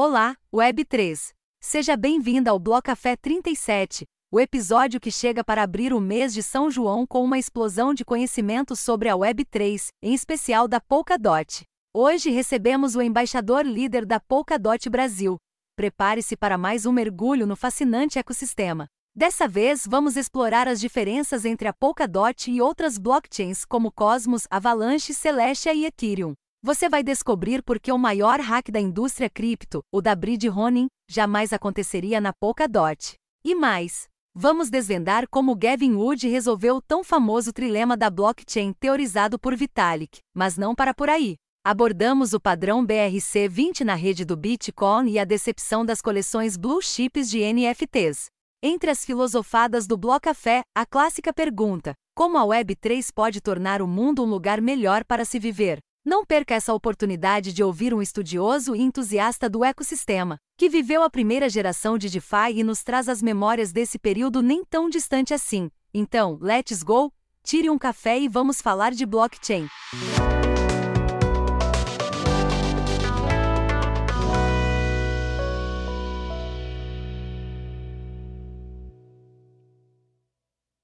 Olá, Web3. Seja bem-vinda ao Blocafé 37, o episódio que chega para abrir o mês de São João com uma explosão de conhecimento sobre a Web3, em especial da Polkadot. Hoje recebemos o embaixador líder da Polkadot Brasil. Prepare-se para mais um mergulho no fascinante ecossistema. Dessa vez, vamos explorar as diferenças entre a Polkadot e outras blockchains como Cosmos, Avalanche, Celestia e Ethereum. Você vai descobrir por que o maior hack da indústria cripto, o da Bridge Ronin, jamais aconteceria na Polkadot. E mais, vamos desvendar como Gavin Wood resolveu o tão famoso trilema da blockchain teorizado por Vitalik, mas não para por aí. Abordamos o padrão BRC20 na rede do Bitcoin e a decepção das coleções Blue Chips de NFTs. Entre as filosofadas do Blocafé, a clássica pergunta: como a Web3 pode tornar o mundo um lugar melhor para se viver? Não perca essa oportunidade de ouvir um estudioso e entusiasta do ecossistema, que viveu a primeira geração de DeFi e nos traz as memórias desse período nem tão distante assim. Então, let's go! Tire um café e vamos falar de blockchain.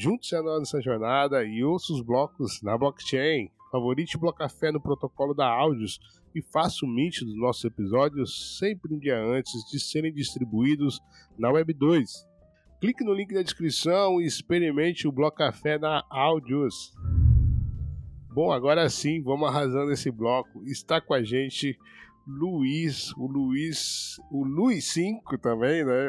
Junte-se a nós nessa jornada e ouça os blocos na blockchain. Favorite o Blocafé no protocolo da Áudios e faça o mint dos nossos episódios sempre um dia antes de serem distribuídos na Web 2. Clique no link da descrição e experimente o Blocafé na Áudios. Bom, agora sim, vamos arrasando esse bloco. Está com a gente Luiz, o Luiz, o Luiz 5 também, né?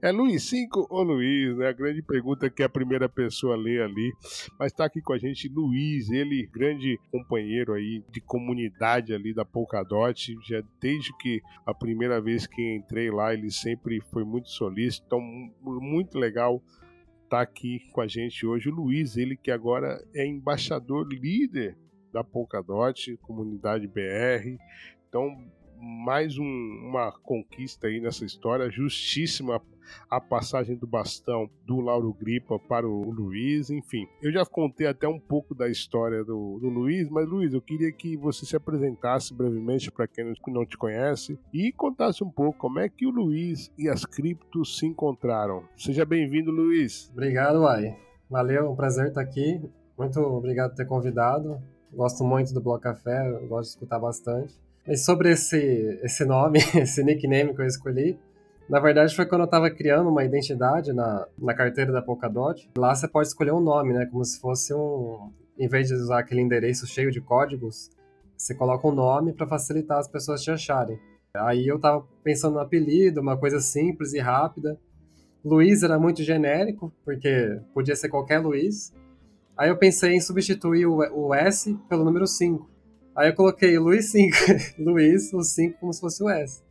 É Luiz 5 ou Luiz, né? A grande pergunta que a primeira pessoa lê ali. Mas está aqui com a gente Luiz, ele grande companheiro aí de comunidade ali da Polkadot, já desde que a primeira vez que entrei lá, ele sempre foi muito solícito, então muito legal tá aqui com a gente hoje o Luiz, ele que agora é embaixador líder da Polkadot, comunidade BR, então, mais um, uma conquista aí nessa história, justíssima a passagem do bastão do Lauro Gripa para o Luiz, enfim. Eu já contei até um pouco da história do, do Luiz, mas Luiz, eu queria que você se apresentasse brevemente para quem não te conhece e contasse um pouco como é que o Luiz e as criptos se encontraram. Seja bem-vindo, Luiz. Obrigado, Ai. Valeu, um prazer estar aqui. Muito obrigado por ter convidado. Gosto muito do Bloco Café, gosto de escutar bastante. Mas sobre esse, esse nome, esse nickname que eu escolhi, na verdade foi quando eu estava criando uma identidade na, na carteira da Polkadot. Lá você pode escolher um nome, né? Como se fosse um... Em vez de usar aquele endereço cheio de códigos, você coloca um nome para facilitar as pessoas te acharem. Aí eu estava pensando no apelido, uma coisa simples e rápida. Luiz era muito genérico, porque podia ser qualquer Luiz. Aí eu pensei em substituir o, o S pelo número 5. Aí eu coloquei Luiz 5, Luiz, o 5 como se fosse o S.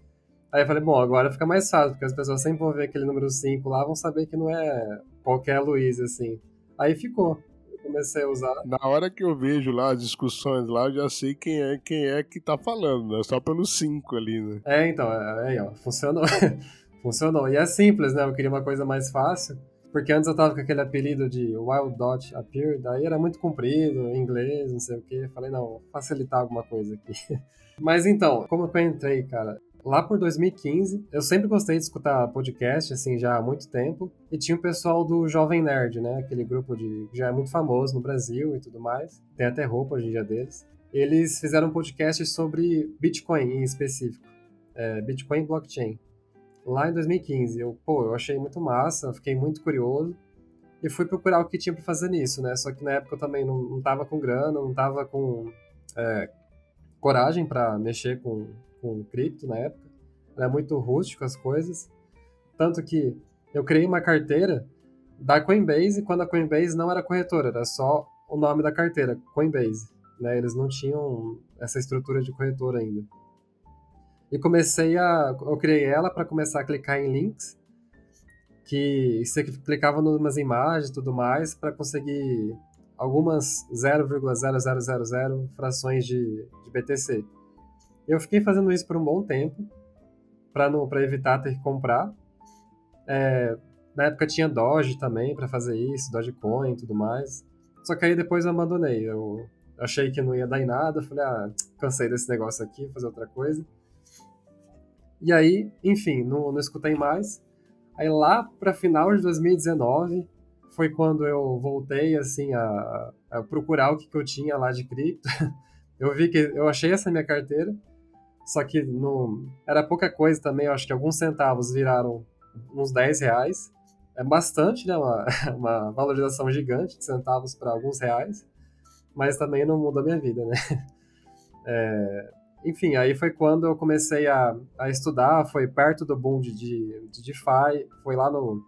Aí eu falei, bom, agora fica mais fácil, porque as pessoas sempre vão ver aquele número 5 lá, vão saber que não é qualquer Luiz, assim. Aí ficou. Eu comecei a usar. Na hora que eu vejo lá as discussões lá, eu já sei quem é quem é que tá falando, né? Só pelo 5 ali, né? É, então, é, aí, ó, funcionou. funcionou. E é simples, né? Eu queria uma coisa mais fácil. Porque antes eu tava com aquele apelido de Wild Dot Appear, daí era muito comprido, em inglês, não sei o que. Falei, não, facilitar alguma coisa aqui. Mas então, como eu entrei, cara? Lá por 2015, eu sempre gostei de escutar podcast, assim, já há muito tempo. E tinha o pessoal do Jovem Nerd, né? Aquele grupo de que já é muito famoso no Brasil e tudo mais. Tem até roupa hoje em dia deles. Eles fizeram um podcast sobre Bitcoin em específico. É, Bitcoin Blockchain lá em 2015. Eu, pô, eu achei muito massa, fiquei muito curioso e fui procurar o que tinha para fazer nisso, né? Só que na época eu também não, não tava com grana, não tava com é, coragem para mexer com, com cripto na época. Era muito rústico as coisas. Tanto que eu criei uma carteira da Coinbase quando a Coinbase não era corretora, era só o nome da carteira, Coinbase. Né? Eles não tinham essa estrutura de corretora ainda. E comecei a. Eu criei ela para começar a clicar em links, que você clicava em umas imagens e tudo mais, para conseguir algumas 0,0000 frações de, de BTC. Eu fiquei fazendo isso por um bom tempo, para evitar ter que comprar. É, na época tinha Doge também para fazer isso, Dogecoin e tudo mais. Só que aí depois eu abandonei. Eu achei que não ia dar em nada, falei, ah, cansei desse negócio aqui, fazer outra coisa. E aí, enfim, não, não escutei mais. Aí lá para final de 2019 foi quando eu voltei assim a, a procurar o que, que eu tinha lá de cripto. eu vi que eu achei essa minha carteira, só que não era pouca coisa também. Eu acho que alguns centavos viraram uns 10 reais. É bastante, né? Uma, uma valorização gigante de centavos para alguns reais, mas também não muda a minha vida, né? É, enfim, aí foi quando eu comecei a, a estudar, foi perto do boom de, de, de DeFi, foi lá no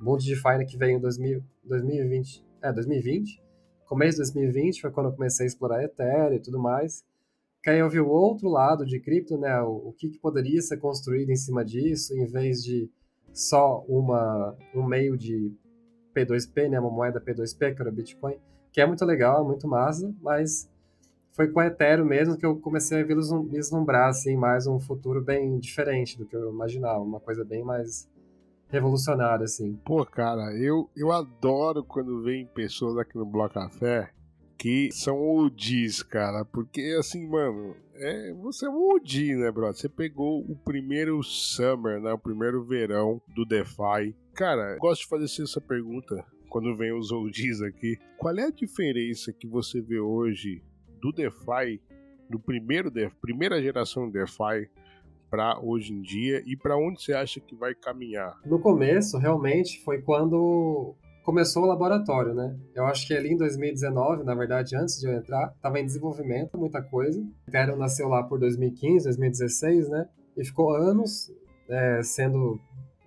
boom de DeFi né, que veio em 2000, 2020, é, 2020, começo de 2020 foi quando eu comecei a explorar Ethereum e tudo mais, que aí eu vi o outro lado de cripto, né, o, o que, que poderia ser construído em cima disso, em vez de só uma, um meio de P2P, né, uma moeda P2P, que era o Bitcoin, que é muito legal, muito massa, mas foi com a Ethereum mesmo que eu comecei a vislumbrar assim, mais um futuro bem diferente do que eu imaginava, uma coisa bem mais revolucionária, assim. Pô, cara, eu, eu adoro quando vem pessoas aqui no Bloco Café que são OGs, cara, porque assim, mano, é, você é um OG, né, brother? Você pegou o primeiro summer, né, o primeiro verão do DeFi. Cara, gosto de fazer essa pergunta quando vem os OGs aqui. Qual é a diferença que você vê hoje do DeFi, do primeiro primeira geração do DeFi, para hoje em dia e para onde você acha que vai caminhar? No começo, realmente, foi quando começou o laboratório, né? Eu acho que ali em 2019, na verdade, antes de eu entrar, estava em desenvolvimento, muita coisa. Ethereum nasceu lá por 2015, 2016, né? E ficou anos é, sendo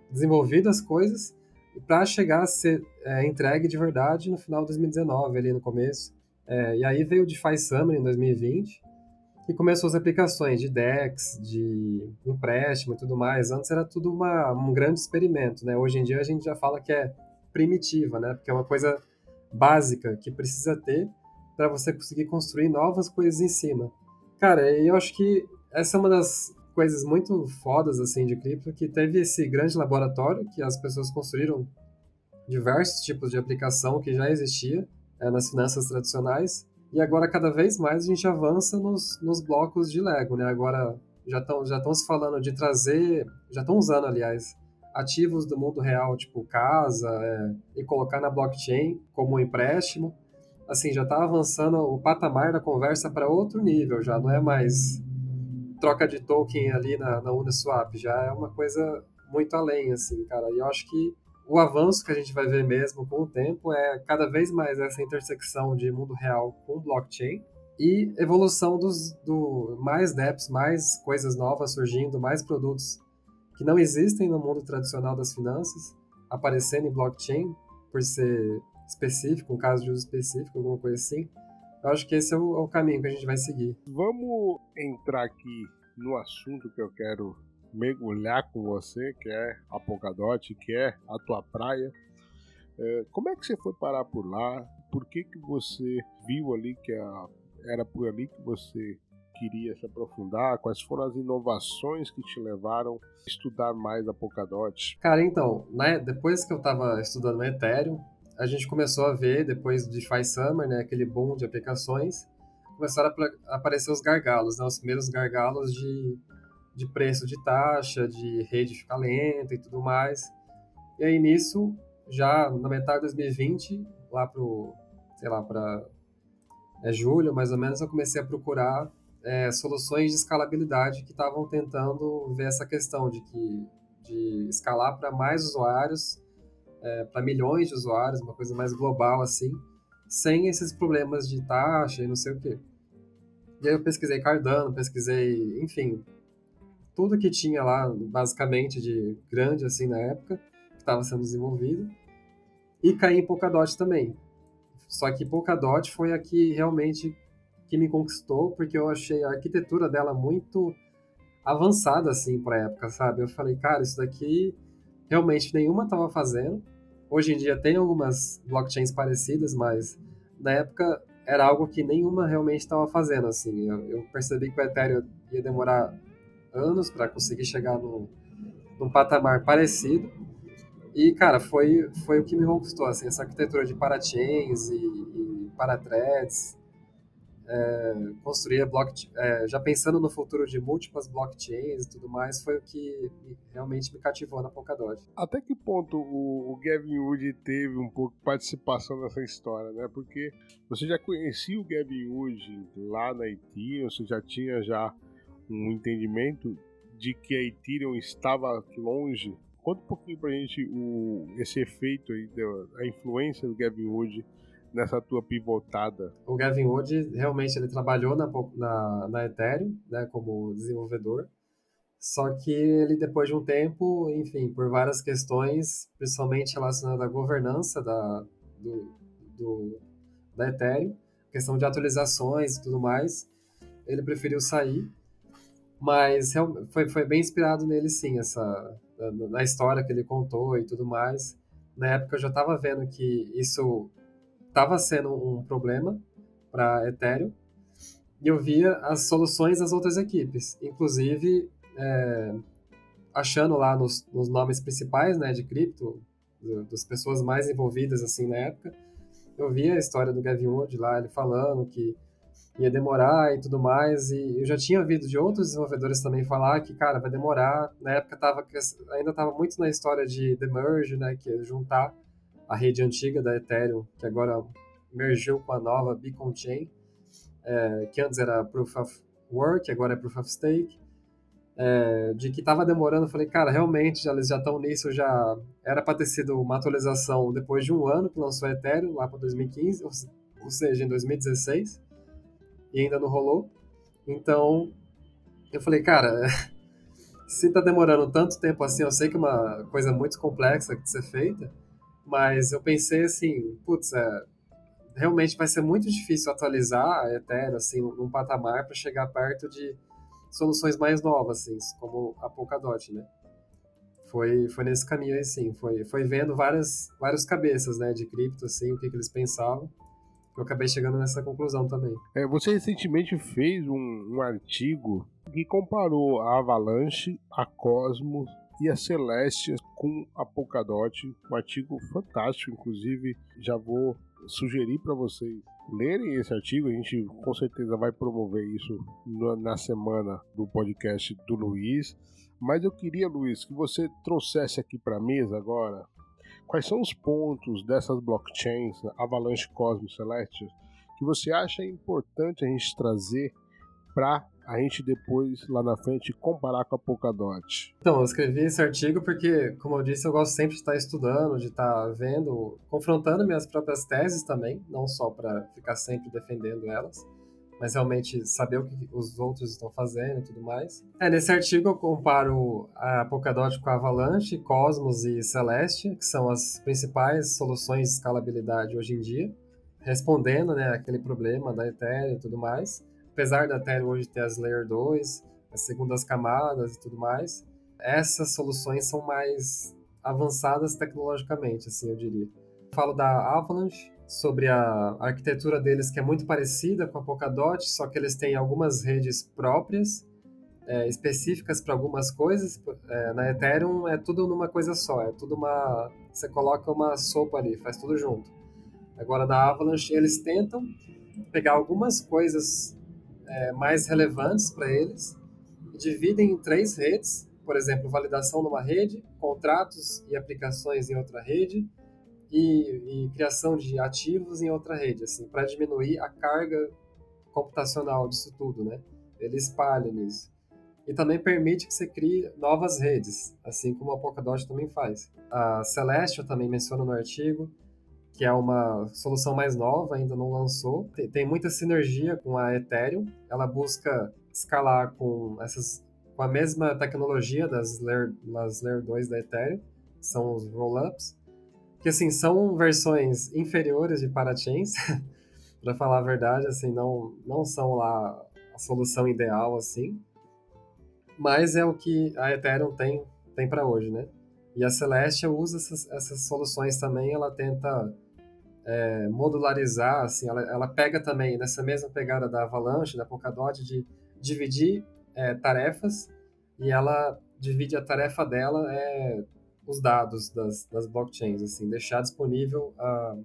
desenvolvidas coisas para chegar a ser é, entregue de verdade no final de 2019, ali no começo. É, e aí veio o DeFi Summer em 2020 e começou as aplicações de DEX, de empréstimo e tudo mais. Antes era tudo uma, um grande experimento, né? Hoje em dia a gente já fala que é primitiva, né? Porque é uma coisa básica que precisa ter para você conseguir construir novas coisas em cima. Cara, eu acho que essa é uma das coisas muito fodas assim de cripto que teve esse grande laboratório que as pessoas construíram diversos tipos de aplicação que já existia é, nas finanças tradicionais. E agora, cada vez mais, a gente avança nos, nos blocos de Lego, né? Agora, já estão já se falando de trazer, já estão usando, aliás, ativos do mundo real, tipo casa, é, e colocar na blockchain como um empréstimo. Assim, já está avançando o patamar da conversa para outro nível, já não é mais troca de token ali na, na Uniswap, já é uma coisa muito além, assim, cara. E eu acho que o avanço que a gente vai ver mesmo com o tempo é cada vez mais essa intersecção de mundo real com blockchain e evolução dos do mais dApps, mais coisas novas surgindo, mais produtos que não existem no mundo tradicional das finanças aparecendo em blockchain por ser específico, um caso de uso específico, alguma coisa assim. Eu acho que esse é o, é o caminho que a gente vai seguir. Vamos entrar aqui no assunto que eu quero mergulhar com você, que é a Polkadot, que é a tua praia. É, como é que você foi parar por lá? Por que, que você viu ali que a, era por ali que você queria se aprofundar? Quais foram as inovações que te levaram a estudar mais a Polkadot? Cara, então, né, depois que eu estava estudando Ethereum, a gente começou a ver, depois do DeFi Summer, né, aquele boom de aplicações, começaram a aparecer os gargalos, né, os primeiros gargalos de de preço de taxa, de rede ficar lenta e tudo mais. E aí nisso, já na metade de 2020, lá sei lá, para é, julho mais ou menos, eu comecei a procurar é, soluções de escalabilidade que estavam tentando ver essa questão de que de escalar para mais usuários, é, para milhões de usuários, uma coisa mais global assim, sem esses problemas de taxa e não sei o quê. E aí eu pesquisei Cardano, pesquisei, enfim, tudo que tinha lá, basicamente, de grande, assim, na época, que estava sendo desenvolvido, e caí em Polkadot também. Só que Polkadot foi a que realmente que me conquistou, porque eu achei a arquitetura dela muito avançada assim para época, sabe? Eu falei, cara, isso daqui realmente nenhuma estava fazendo. Hoje em dia tem algumas blockchains parecidas, mas na época era algo que nenhuma realmente estava fazendo assim. Eu, eu, percebi que o Ethereum ia demorar anos para conseguir chegar no, num patamar parecido. E, cara, foi, foi o que me conquistou, assim, essa arquitetura de parachains e, e parathreads, é, construir blockchain, é, já pensando no futuro de múltiplas blockchains e tudo mais, foi o que realmente me cativou na Polkadot. Até que ponto o, o Gavin Wood teve um pouco de participação nessa história, né? Porque você já conhecia o Gavin Wood lá na Ethereum, você já tinha já um entendimento de que a Ethereum estava longe. Conta um pouquinho pra gente o, esse efeito aí, a influência do Gavin Wood nessa tua pivotada? O Gavin Wood realmente ele trabalhou na, na, na Ethereum, né, como desenvolvedor. Só que ele, depois de um tempo, enfim, por várias questões, principalmente relacionadas à governança da, do, do, da Ethereum, questão de atualizações e tudo mais, ele preferiu sair. Mas foi, foi bem inspirado nele, sim, essa, na, história que ele contou e tudo mais. Na época eu já estava vendo que isso estava sendo um problema para Ethereum e eu via as soluções das outras equipes, inclusive é, achando lá nos, nos, nomes principais né, de cripto, das pessoas mais envolvidas assim na época, eu via a história do Gavin Wood lá, ele falando que ia demorar e tudo mais, e eu já tinha ouvido de outros desenvolvedores também falar que, cara, vai demorar, na época tava, ainda estava muito na história de the merge, né, que é juntar a rede antiga da Ethereum, que agora mergiu com a nova Beacon Chain, é, que antes era Proof of Work, agora é Proof of Stake, é, de que estava demorando, falei, cara, realmente já, eles já estão nisso, já era para ter sido uma atualização depois de um ano que lançou a Ethereum, lá para 2015, ou, ou seja, em 2016, e ainda não rolou. Então, eu falei, cara, se está demorando tanto tempo assim, eu sei que é uma coisa muito complexa de ser feita, mas eu pensei assim, putz, é, realmente vai ser muito difícil atualizar a Ethereum assim, num patamar para chegar perto de soluções mais novas, assim, como a Polkadot, né? Foi, foi nesse caminho aí, sim. Foi, foi vendo várias, várias cabeças, né, de cripto, assim, o que, que eles pensavam. Eu acabei chegando nessa conclusão também. É, você recentemente fez um, um artigo que comparou a Avalanche, a Cosmos e a Celeste com a Polkadot. Um artigo fantástico, inclusive já vou sugerir para vocês lerem esse artigo. A gente com certeza vai promover isso na semana do podcast do Luiz. Mas eu queria, Luiz, que você trouxesse aqui para a mesa agora quais são os pontos dessas blockchains, Avalanche, Cosmos, Celestial, que você acha importante a gente trazer para a gente depois, lá na frente, comparar com a Polkadot? Então, eu escrevi esse artigo porque, como eu disse, eu gosto sempre de estar estudando, de estar vendo, confrontando minhas próprias teses também, não só para ficar sempre defendendo elas, mas realmente saber o que os outros estão fazendo e tudo mais. É, nesse artigo eu comparo a Polkadot com a Avalanche, Cosmos e Celeste, que são as principais soluções de escalabilidade hoje em dia, respondendo né, aquele problema da Ethereum e tudo mais apesar da Ethereum hoje ter as Layer 2, as segundas camadas e tudo mais, essas soluções são mais avançadas tecnologicamente, assim, eu diria. Falo da Avalanche, sobre a arquitetura deles que é muito parecida com a Polkadot, só que eles têm algumas redes próprias, é, específicas para algumas coisas. É, na Ethereum é tudo numa coisa só, é tudo uma... Você coloca uma sopa ali, faz tudo junto. Agora, na Avalanche, eles tentam pegar algumas coisas é, mais relevantes para eles dividem em três redes, por exemplo, validação numa rede, contratos e aplicações em outra rede e, e criação de ativos em outra rede, assim, para diminuir a carga computacional disso tudo, né? Ele espalha nisso. E também permite que você crie novas redes, assim como a Polkadot também faz. A Celestial também menciona no artigo, que é uma solução mais nova, ainda não lançou. Tem, tem muita sinergia com a Ethereum. Ela busca escalar com essas com a mesma tecnologia das Layer, das Layer 2 da Ethereum, são os rollups, que assim são versões inferiores de parachains, para falar a verdade, assim, não não são lá a solução ideal assim. mas é o que a Ethereum tem, tem para hoje, né? E a Celestia usa essas, essas soluções também, ela tenta é, modularizar, assim, ela, ela pega também nessa mesma pegada da Avalanche, da Polkadot, de dividir é, tarefas e ela divide a tarefa dela é os dados das, das blockchains, assim, deixar disponível uh,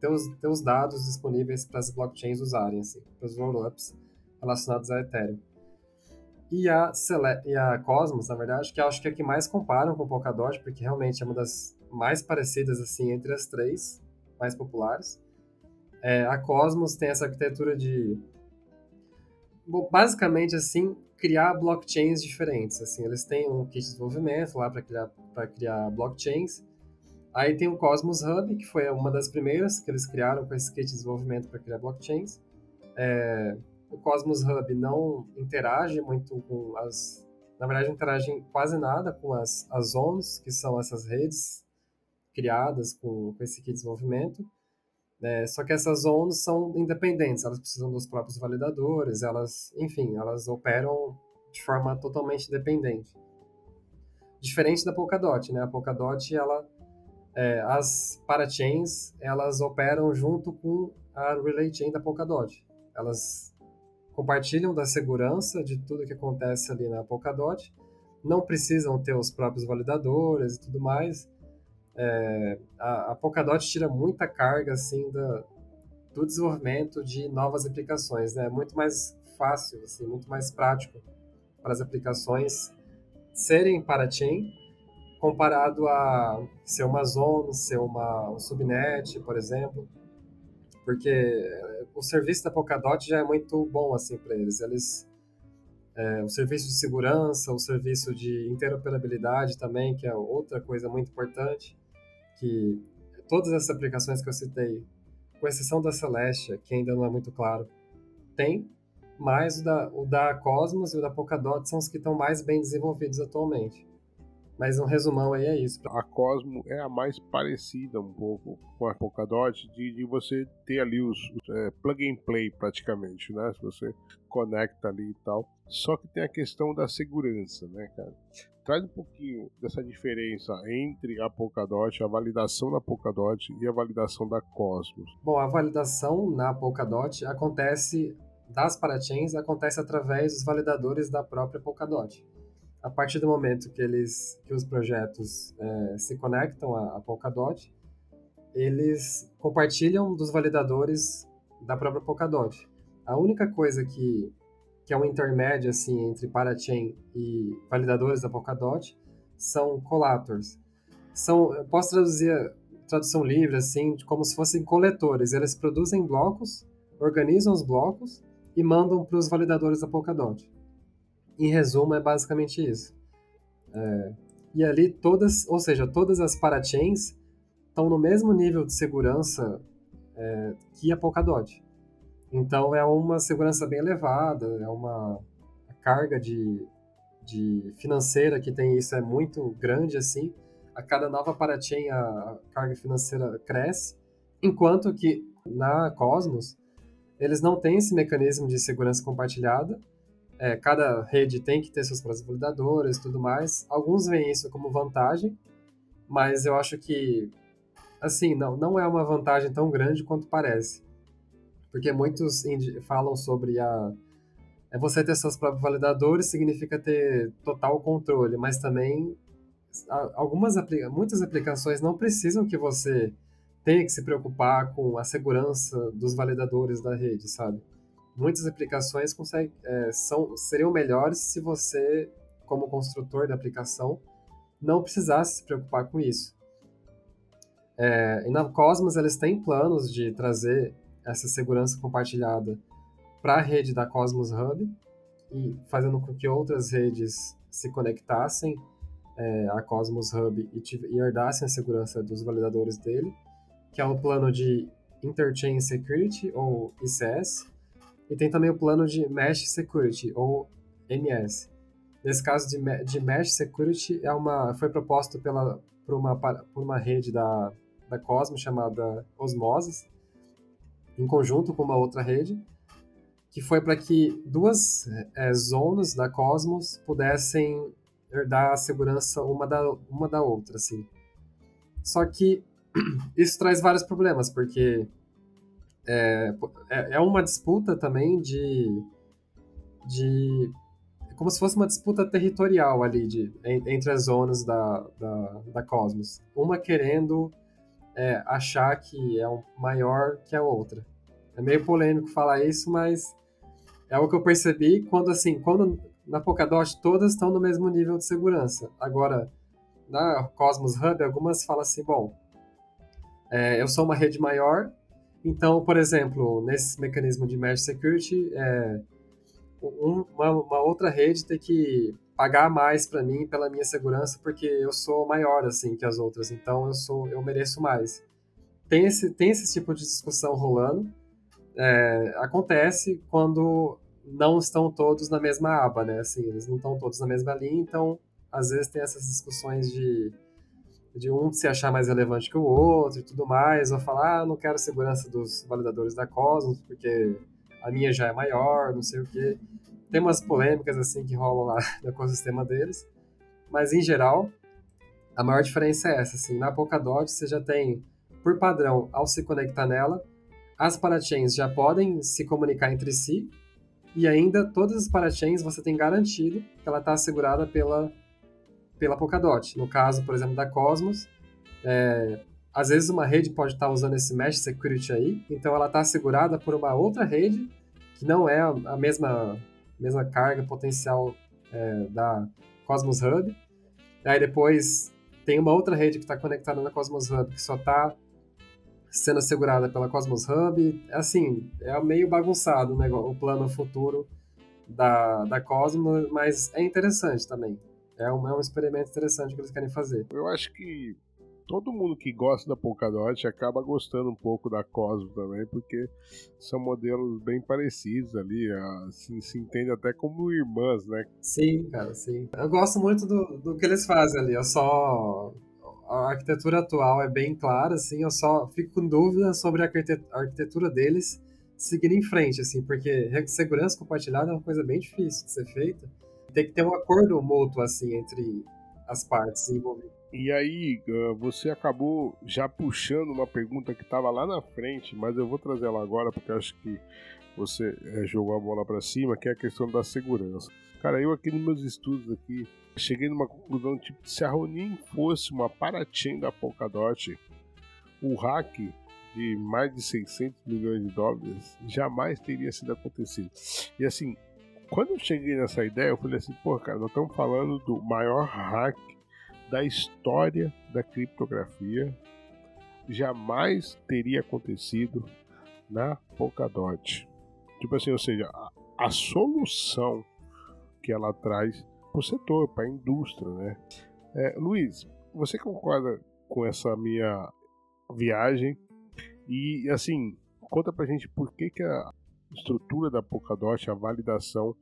ter, os, ter os dados disponíveis para as blockchains usarem, assim, para os rollups relacionados a Ethereum. E a, Cele e a Cosmos, na verdade, que acho que é a que mais comparam com o Polkadot, porque realmente é uma das mais parecidas assim entre as três mais populares. É, a Cosmos tem essa arquitetura de bom, basicamente assim criar blockchains diferentes. Assim, eles têm um kit de desenvolvimento lá para criar para criar blockchains. Aí tem o Cosmos Hub, que foi uma das primeiras que eles criaram com esse kit de desenvolvimento para criar blockchains. É, o Cosmos Hub não interage muito com as. Na verdade, interage quase nada com as, as zones, que são essas redes criadas com, com esse kit de desenvolvimento. É, só que essas zones são independentes, elas precisam dos próprios validadores, elas, enfim, elas operam de forma totalmente independente. Diferente da Polkadot, né? A Polkadot, ela, é, as parachains, elas operam junto com a relay chain da Polkadot. Elas compartilham da segurança de tudo que acontece ali na Polkadot, não precisam ter os próprios validadores e tudo mais. É, a, a Polkadot tira muita carga assim da, do desenvolvimento de novas aplicações, né? É muito mais fácil, assim, muito mais prático para as aplicações serem para-chain comparado a ser uma zona, ser uma, um subnet, por exemplo porque o serviço da Polkadot já é muito bom assim para eles. Eles é, o serviço de segurança, o serviço de interoperabilidade também, que é outra coisa muito importante, que todas essas aplicações que eu citei, com exceção da Celestia, que ainda não é muito claro, tem, mas o da, o da Cosmos e o da Polkadot são os que estão mais bem desenvolvidos atualmente. Mas um resumão aí é isso. A Cosmo é a mais parecida um pouco com a Polkadot de, de você ter ali os, os é, plug and play praticamente, né? Se você conecta ali e tal. Só que tem a questão da segurança, né, cara? Traz um pouquinho dessa diferença entre a Polkadot, a validação da Polkadot e a validação da Cosmos. Bom, a validação na Polkadot acontece das parachains acontece através dos validadores da própria Polkadot a partir do momento que eles que os projetos é, se conectam à, à Polkadot, eles compartilham dos validadores da própria Polkadot. A única coisa que que é um intermédio assim entre parachain e validadores da Polkadot são collators. São, eu posso traduzir tradução livre assim, como se fossem coletores. Eles produzem blocos, organizam os blocos e mandam para os validadores da Polkadot. Em resumo, é basicamente isso. É, e ali todas, ou seja, todas as parachains estão no mesmo nível de segurança é, que a Polkadot. Então é uma segurança bem elevada, é uma carga de, de financeira que tem isso é muito grande assim. A cada nova parachain a, carga financeira cresce, enquanto que na Cosmos eles não têm esse mecanismo de segurança compartilhada é, cada rede tem que ter seus próprios validadores tudo mais. Alguns veem isso como vantagem, mas eu acho que, assim, não, não é uma vantagem tão grande quanto parece. Porque muitos falam sobre a. É você ter seus próprios validadores significa ter total controle, mas também algumas muitas aplicações não precisam que você tenha que se preocupar com a segurança dos validadores da rede, sabe? muitas aplicações consegue, é, são, seriam melhores se você, como construtor da aplicação, não precisasse se preocupar com isso. É, e na Cosmos eles têm planos de trazer essa segurança compartilhada para a rede da Cosmos Hub e fazendo com que outras redes se conectassem é, à Cosmos Hub e, e herdassem a segurança dos validadores dele, que é o plano de Interchain Security, ou ICS, e tem também o plano de Mesh Security, ou MS. Nesse caso de, de Mesh Security, é uma, foi proposto pela, por, uma, por uma rede da, da Cosmos chamada Osmosis, em conjunto com uma outra rede, que foi para que duas é, zonas da Cosmos pudessem herdar a segurança uma da, uma da outra, assim. Só que isso traz vários problemas, porque é, é, é uma disputa também de, de como se fosse uma disputa territorial ali de, entre as zonas da, da, da Cosmos. Uma querendo é, achar que é um maior que a outra. É meio polêmico falar isso, mas é o que eu percebi quando, assim, quando na Polkadot todas estão no mesmo nível de segurança. Agora, na Cosmos Hub, algumas falam assim, bom, é, eu sou uma rede maior, então, por exemplo, nesse mecanismo de Mesh Security, é, um, uma, uma, outra rede tem que pagar mais para mim pela minha segurança porque eu sou maior assim que as outras, então eu sou eu mereço mais. Tem esse tem esse tipo de discussão rolando é, acontece quando não estão todos na mesma aba, né? Assim, eles não estão todos na mesma linha, então às vezes tem essas discussões de, de um se achar mais relevante que o outro e tudo mais, ou falar, ah, não quero segurança dos validadores da Cosmos, porque a minha já é maior, não sei o quê. Tem umas polêmicas assim que rolam lá no ecossistema deles, mas em geral, a maior diferença é essa, assim, na Polkadot você já tem, por padrão, ao se conectar nela, as parachains já podem se comunicar entre si e ainda todas as parachains você tem garantido que ela está assegurada pela pela Polkadot. No caso, por exemplo, da Cosmos, é, às vezes uma rede pode estar tá usando esse Mesh Security aí, então ela está assegurada por uma outra rede que não é a mesma mesma carga potencial é, da Cosmos Hub. Aí depois tem uma outra rede que está conectada na Cosmos Hub que só está sendo assegurada pela Cosmos Hub. Assim, é meio bagunçado né, o plano futuro da, da Cosmos, mas é interessante também. É um, é um experimento interessante que eles querem fazer. Eu acho que todo mundo que gosta da Polkadot acaba gostando um pouco da Cosmos também, porque são modelos bem parecidos ali, assim, se entende até como irmãs, né? Sim, cara, sim. Eu gosto muito do, do que eles fazem ali, eu só a arquitetura atual é bem clara, assim, eu só fico com dúvida sobre a arquitetura deles seguir em frente, assim, porque segurança compartilhada é uma coisa bem difícil de ser feita. Tem que ter um acordo mútuo, assim, entre as partes envolvidas. E aí, você acabou já puxando uma pergunta que estava lá na frente, mas eu vou trazer ela agora porque acho que você é, jogou a bola para cima, que é a questão da segurança. Cara, eu aqui nos meus estudos aqui, cheguei numa conclusão, tipo, se a Ronin fosse uma parachain da Polkadot, o hack de mais de 600 milhões de dólares jamais teria sido acontecido. E assim, quando eu cheguei nessa ideia, eu falei assim, pô, cara, nós estamos falando do maior hack da história da criptografia, jamais teria acontecido na Polkadot. Tipo assim, ou seja, a, a solução que ela traz para o setor, para a indústria, né? É, Luiz, você concorda com essa minha viagem? E assim, conta pra gente por que, que a estrutura da Polkadot, a validação,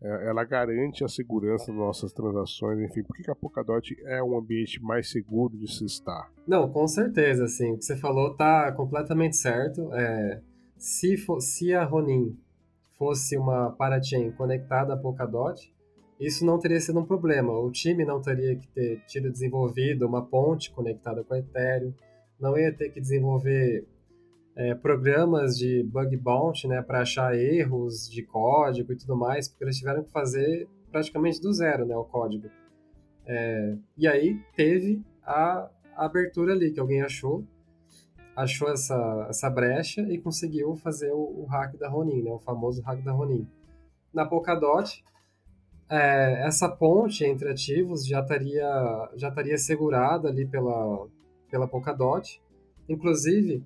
ela garante a segurança das nossas transações, enfim, por que, que a Polkadot é um ambiente mais seguro de se estar? Não, com certeza, assim, o que você falou tá completamente certo. É, se, for, se a Ronin fosse uma parachain conectada à Polkadot, isso não teria sido um problema. O time não teria que ter tido desenvolvido uma ponte conectada com a Ethereum, não ia ter que desenvolver é, programas de bug bounty né, para achar erros de código e tudo mais, porque eles tiveram que fazer praticamente do zero né, o código. É, e aí teve a, abertura ali que alguém achou, achou essa, essa brecha e conseguiu fazer o, o hack da Ronin, né, o famoso hack da Ronin. Na Polkadot, é, essa ponte entre ativos já estaria já estaria segurada ali pela pela Polkadot. Inclusive,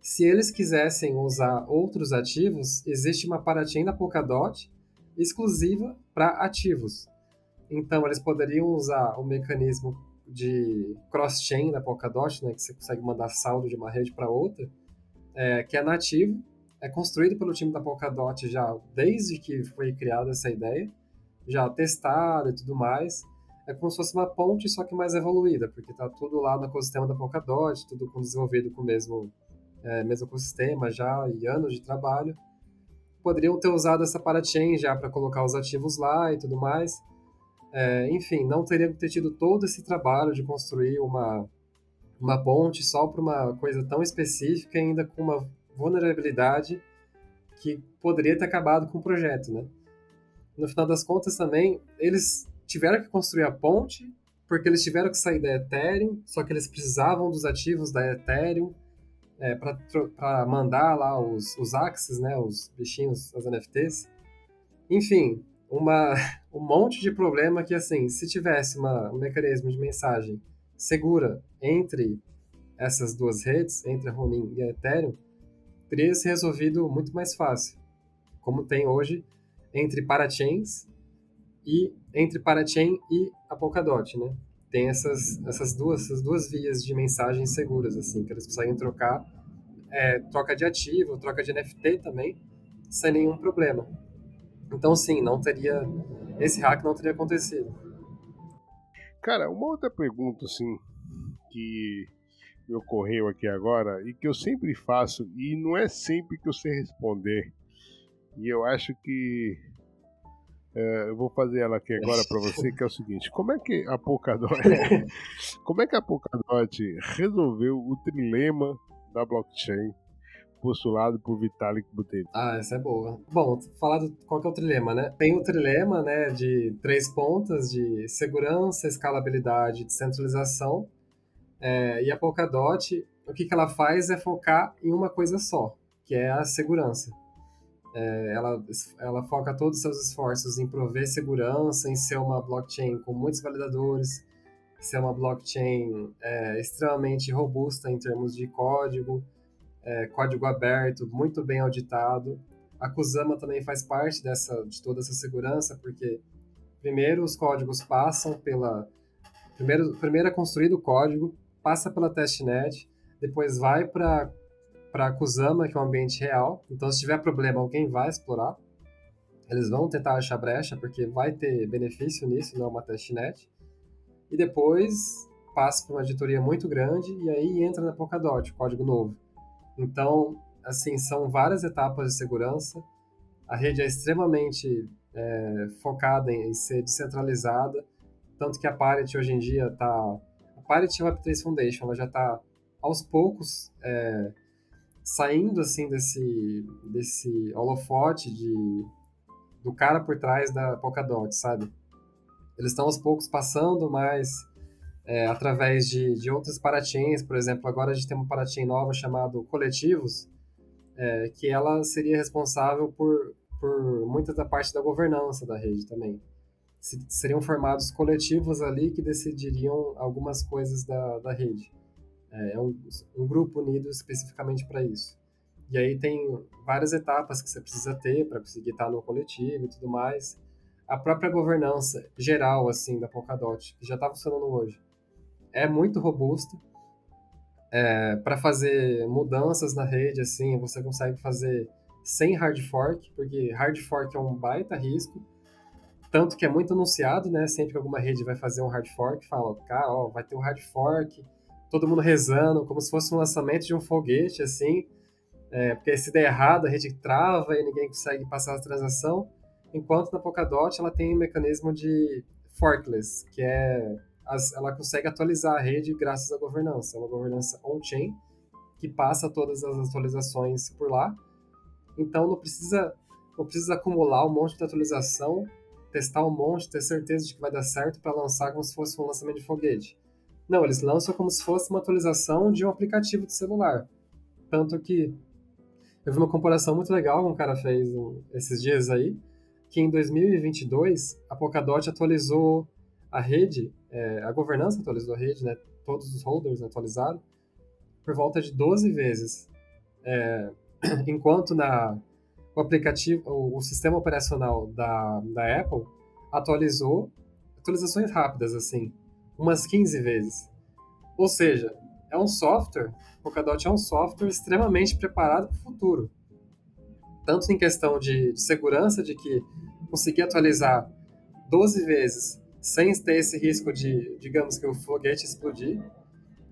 se eles quisessem usar outros ativos, existe uma parachain da Polkadot exclusiva para ativos. Então, eles poderiam usar o mecanismo de cross-chain da Polkadot, né, que você consegue mandar saldo de uma rede para outra, é, que é nativo, é construído pelo time da Polkadot já desde que foi criada essa ideia, já testada e tudo mais. É como se fosse uma ponte, só que mais evoluída, porque está tudo lá no ecossistema da Polkadot, tudo desenvolvido com o mesmo, é, mesmo ecossistema já e anos de trabalho. poderiam ter usado essa parachain já para colocar os ativos lá e tudo mais. É, enfim, não teria que ter tido todo esse trabalho de construir uma, uma ponte só para uma coisa tão específica, ainda com uma vulnerabilidade que poderia ter acabado com o projeto, né? No final das contas também, eles tiveram que construir a ponte porque eles tiveram que sair da Ethereum, só que eles precisavam dos ativos da Ethereum é, para mandar lá os, os Axes, né, os bichinhos, as NFTs. Enfim, uma, um monte de problema que, assim, se tivesse uma, um mecanismo de mensagem segura entre essas duas redes, entre a Ronin e a Ethereum, teria se resolvido muito mais fácil, como tem hoje entre parachains e entre parachain e a Polkadot, né? Tem essas, essas, duas, essas duas vias de mensagens seguras, assim, que eles conseguem trocar, é, troca de ativo, troca de NFT também, sem nenhum problema. Então, sim, não teria, esse hack não teria acontecido. Cara, uma outra pergunta, assim, que me ocorreu aqui agora e que eu sempre faço, e não é sempre que eu sei responder, e eu acho que eu vou fazer ela aqui agora para você, que é o seguinte: como é que a Polkadot, como é que a Polkadot resolveu o trilema da blockchain postulado por Vitalik Buterin? Ah, essa é boa. Bom, falar do, qual que é o trilema, né? Tem o trilema, né, de três pontas de segurança, escalabilidade, descentralização. É, e a Polkadot, o que, que ela faz é focar em uma coisa só, que é a segurança. É, ela, ela foca todos os seus esforços em prover segurança, em ser uma blockchain com muitos validadores, ser uma blockchain é, extremamente robusta em termos de código, é, código aberto, muito bem auditado. A Kusama também faz parte dessa, de toda essa segurança, porque primeiro os códigos passam pela. Primeiro, primeiro é construído o código, passa pela testnet, depois vai para para Kusama, que é um ambiente real. Então, se tiver problema, alguém vai explorar. Eles vão tentar achar brecha, porque vai ter benefício nisso, não é uma testnet. E depois passa por uma editoria muito grande e aí entra na Polkadot, código novo. Então, assim, são várias etapas de segurança. A rede é extremamente é, focada em, ser descentralizada, tanto que a Parity hoje em dia está... A Parity Web3 Foundation, ela já está aos poucos é, saindo assim desse desse holofote de do cara por trás da Polkadot, sabe? Eles estão aos poucos passando mais é, através de, de outros parachains, por exemplo, agora a gente tem uma parachain nova chamado Coletivos, é, que ela seria responsável por, por muita da parte da governança da rede também. Se, seriam formados coletivos ali que decidiriam algumas coisas da, da rede. É, é um, um grupo unido especificamente para isso. E aí tem várias etapas que você precisa ter para conseguir estar no coletivo e tudo mais. A própria governança geral assim da Polkadot, que já está funcionando hoje, é muito robusta. É, para fazer mudanças na rede, assim, você consegue fazer sem hard fork, porque hard fork é um baita risco, tanto que é muito anunciado, né? Sempre que alguma rede vai fazer um hard fork, fala, cara, ó, vai ter um hard fork, todo mundo rezando, como se fosse um lançamento de um foguete, assim, é, porque se der errado, a rede trava e ninguém consegue passar a transação, enquanto na Polkadot ela tem um mecanismo de forkless, que é as, ela consegue atualizar a rede graças à governança, é uma governança on-chain que passa todas as atualizações por lá. Então não precisa não precisa acumular um monte de atualização, testar um monte, ter certeza de que vai dar certo para lançar como se fosse um lançamento de foguete. Não, eles lançam como se fosse uma atualização de um aplicativo de celular. Tanto que eu vi uma comparação muito legal que um cara fez esses dias aí, que em 2022 a Polkadot atualizou a rede, é, a governança atualizou a rede, né? Todos os holders atualizaram por volta de 12 vezes. É, enquanto na o aplicativo, o, o, sistema operacional da, da Apple atualizou atualizações rápidas assim, umas 15 vezes. Ou seja, é um software, o Polkadot é um software extremamente preparado para o futuro. Tanto em questão de, de, segurança, de que conseguir atualizar 12 vezes sem ter esse risco de, digamos que o foguete explodir,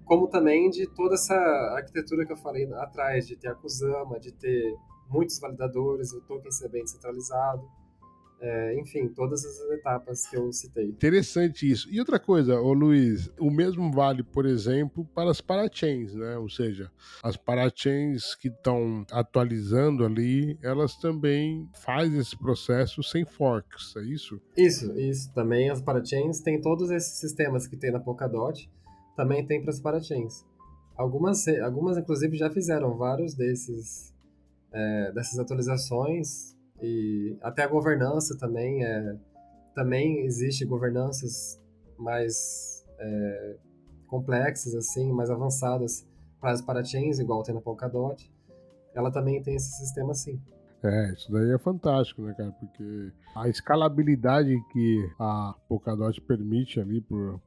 como também de toda essa arquitetura que eu falei atrás, de ter a Kusama, de ter muitos validadores, o token ser bem descentralizado, é, enfim, todas as etapas que eu citei. Interessante isso. E outra coisa, ô Luiz, o mesmo vale, por exemplo, para as parachains, né? Ou seja, as parachains que estão atualizando ali, elas também fazem esse processo sem forks, é isso? Isso, isso. Também as parachains têm todos esses sistemas que tem na Polkadot, também tem para as parachains. Algumas, algumas, inclusive, já fizeram vários desses é, dessas atualizações e até a governança também é também existe governanças mais é, complexas assim mais avançadas para as parachains igual tem na Polkadot ela também tem esse sistema assim é, isso daí é fantástico, né, cara? Porque a escalabilidade que a Polkadot permite ali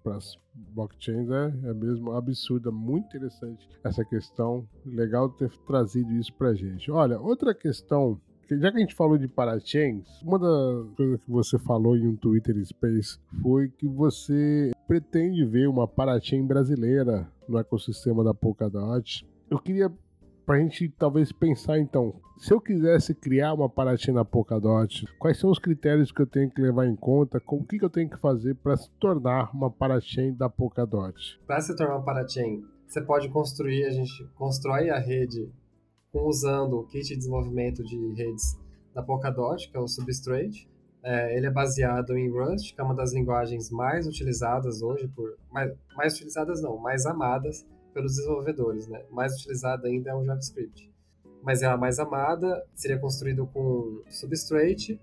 para as blockchains é, é mesmo absurda, muito interessante essa questão. Legal ter trazido isso pra gente. Olha, outra questão já que a gente falou de parachains, uma das coisas que você falou em um Twitter Space foi que você pretende ver uma parachain brasileira no ecossistema da Polkadot. Eu queria para a gente talvez pensar então, se eu quisesse criar uma parachain na Polkadot, quais são os critérios que eu tenho que levar em conta? O que, que eu tenho que fazer para se tornar uma parachain da Polkadot? Para se tornar uma parachain, você pode construir, a gente constrói a rede usando o kit de desenvolvimento de redes da Polkadot, que é o Substrate. É, ele é baseado em Rust, que é uma das linguagens mais utilizadas hoje por mais, mais utilizadas não, mais amadas pelos desenvolvedores, né? Mais utilizada ainda é o JavaScript. Mas é a mais amada, seria construído com Substrate.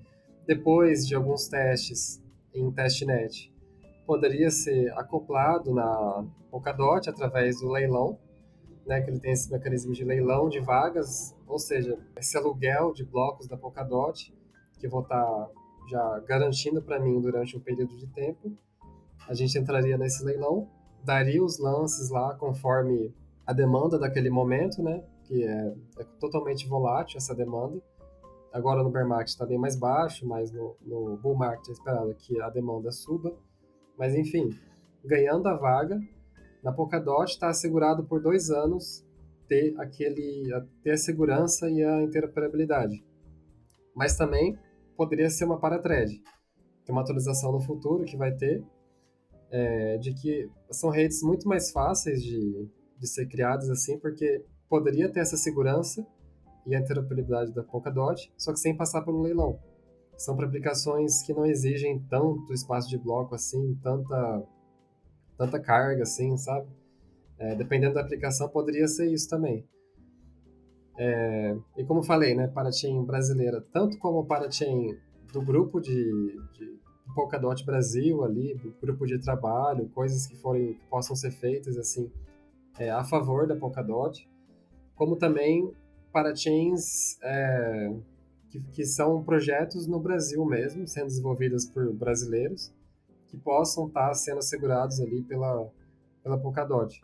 Depois de alguns testes em testnet, poderia ser acoplado na Polkadot através do leilão, né, que ele tem esse mecanismo de leilão de vagas, ou seja, esse aluguel de blocos da Polkadot, que vou estar tá já garantindo para mim durante um período de tempo. A gente entraria nesse leilão daria os lances lá conforme a demanda daquele momento, né? Que é, é totalmente volátil essa demanda. Agora no bear market está bem mais baixo, mas no, no bull market é esperado que a demanda suba. Mas enfim, ganhando a vaga, na Polkadot está assegurado por dois anos ter aquele ter a segurança e a interoperabilidade. Mas também poderia ser uma parathread. Tem uma atualização no futuro que vai ter é, de que são redes muito mais fáceis de, de ser criadas assim, porque poderia ter essa segurança e a interoperabilidade da Polkadot, só que sem passar por um leilão. São para aplicações que não exigem tanto espaço de bloco assim, tanta, tanta carga assim, sabe? É, dependendo da aplicação, poderia ser isso também. É, e como falei, né, parachain brasileira, tanto como parachain do grupo de, de Polkadot Brasil ali, grupo de trabalho, coisas que forem possam ser feitas assim é, a favor da Polkadot, como também para chains é, que, que são projetos no Brasil mesmo, sendo desenvolvidas por brasileiros, que possam estar sendo assegurados ali pela, pela Polkadot.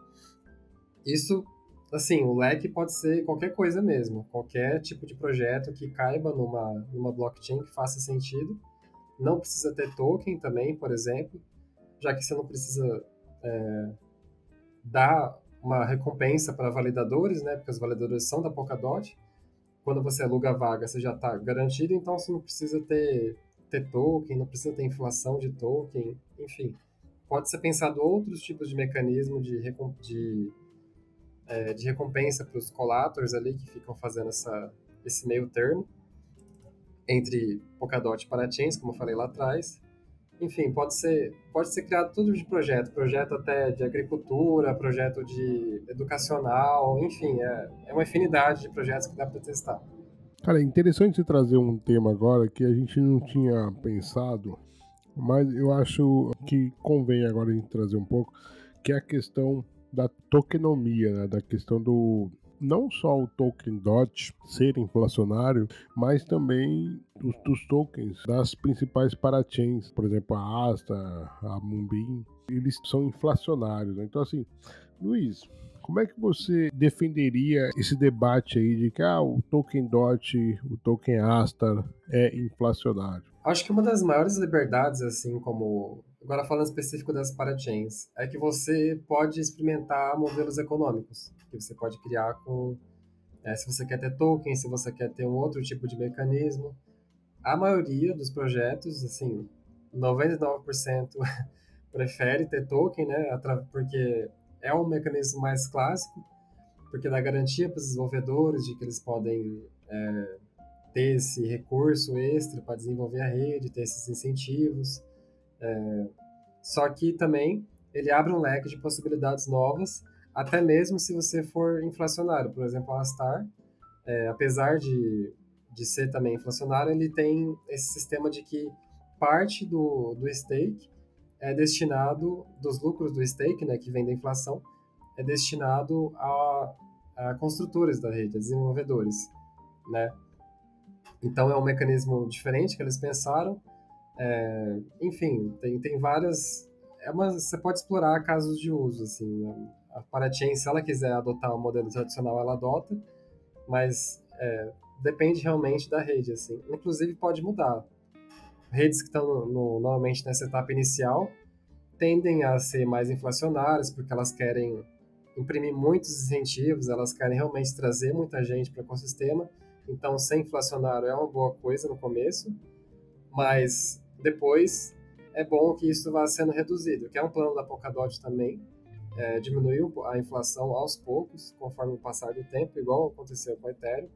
Isso, assim, o leque pode ser qualquer coisa mesmo, qualquer tipo de projeto que caiba numa, numa blockchain que faça sentido, não precisa ter token também, por exemplo, já que você não precisa é, dar uma recompensa para validadores, né? Porque os validadores são da Polkadot. Quando você aluga a vaga, você já está garantido, então você não precisa ter, ter token, não precisa ter inflação de token, enfim. Pode ser pensado outros tipos de mecanismo de, de, é, de recompensa para os collateors ali que ficam fazendo essa, esse meio termo entre Polkadot e Parachains, como eu falei lá atrás. Enfim, pode ser, pode ser criado tudo de projeto, projeto até de agricultura, projeto de educacional, enfim, é, é uma infinidade de projetos que dá para testar. Cara, é interessante você trazer um tema agora que a gente não tinha pensado, mas eu acho que convém agora a gente trazer um pouco, que é a questão da tokenomia, né? da questão do, não só o token DOT ser inflacionário, mas também os, dos tokens das principais parachains, por exemplo, a Asta, a Mumbin, eles são inflacionários. Né? Então, assim, Luiz, como é que você defenderia esse debate aí de que ah, o token DOT, o token Asta é inflacionário? Acho que uma das maiores liberdades, assim como Agora, falando específico das parachains, é que você pode experimentar modelos econômicos, que você pode criar com é, se você quer ter token, se você quer ter um outro tipo de mecanismo. A maioria dos projetos, assim, 99% prefere ter token, né, porque é um mecanismo mais clássico, porque dá garantia para os desenvolvedores de que eles podem é, ter esse recurso extra para desenvolver a rede, ter esses incentivos. É, só que também ele abre um leque de possibilidades novas, até mesmo se você for inflacionário. Por exemplo, a Astar, é, apesar de, de ser também inflacionário, ele tem esse sistema de que parte do, do stake é destinado, dos lucros do stake, né, que vem da inflação, é destinado a, a construtores da rede, a desenvolvedores, né? Então é um mecanismo diferente que eles pensaram. É, enfim, tem, tem várias é uma, você pode explorar casos de uso, assim. Né? A Parachain, se ela quiser adotar o modelo tradicional, ela adota, mas é, depende realmente da rede, assim. Inclusive pode mudar. Redes que estão no, no, normalmente nessa etapa inicial tendem a ser mais inflacionárias porque elas querem imprimir muitos incentivos, elas querem realmente trazer muita gente para o ecossistema. Então, ser inflacionário é uma boa coisa no começo, mas depois é bom que isso vá sendo reduzido, que é um plano da Polkadot também, é, diminuir a inflação aos poucos, conforme o passar do tempo, igual aconteceu com o Ethereum.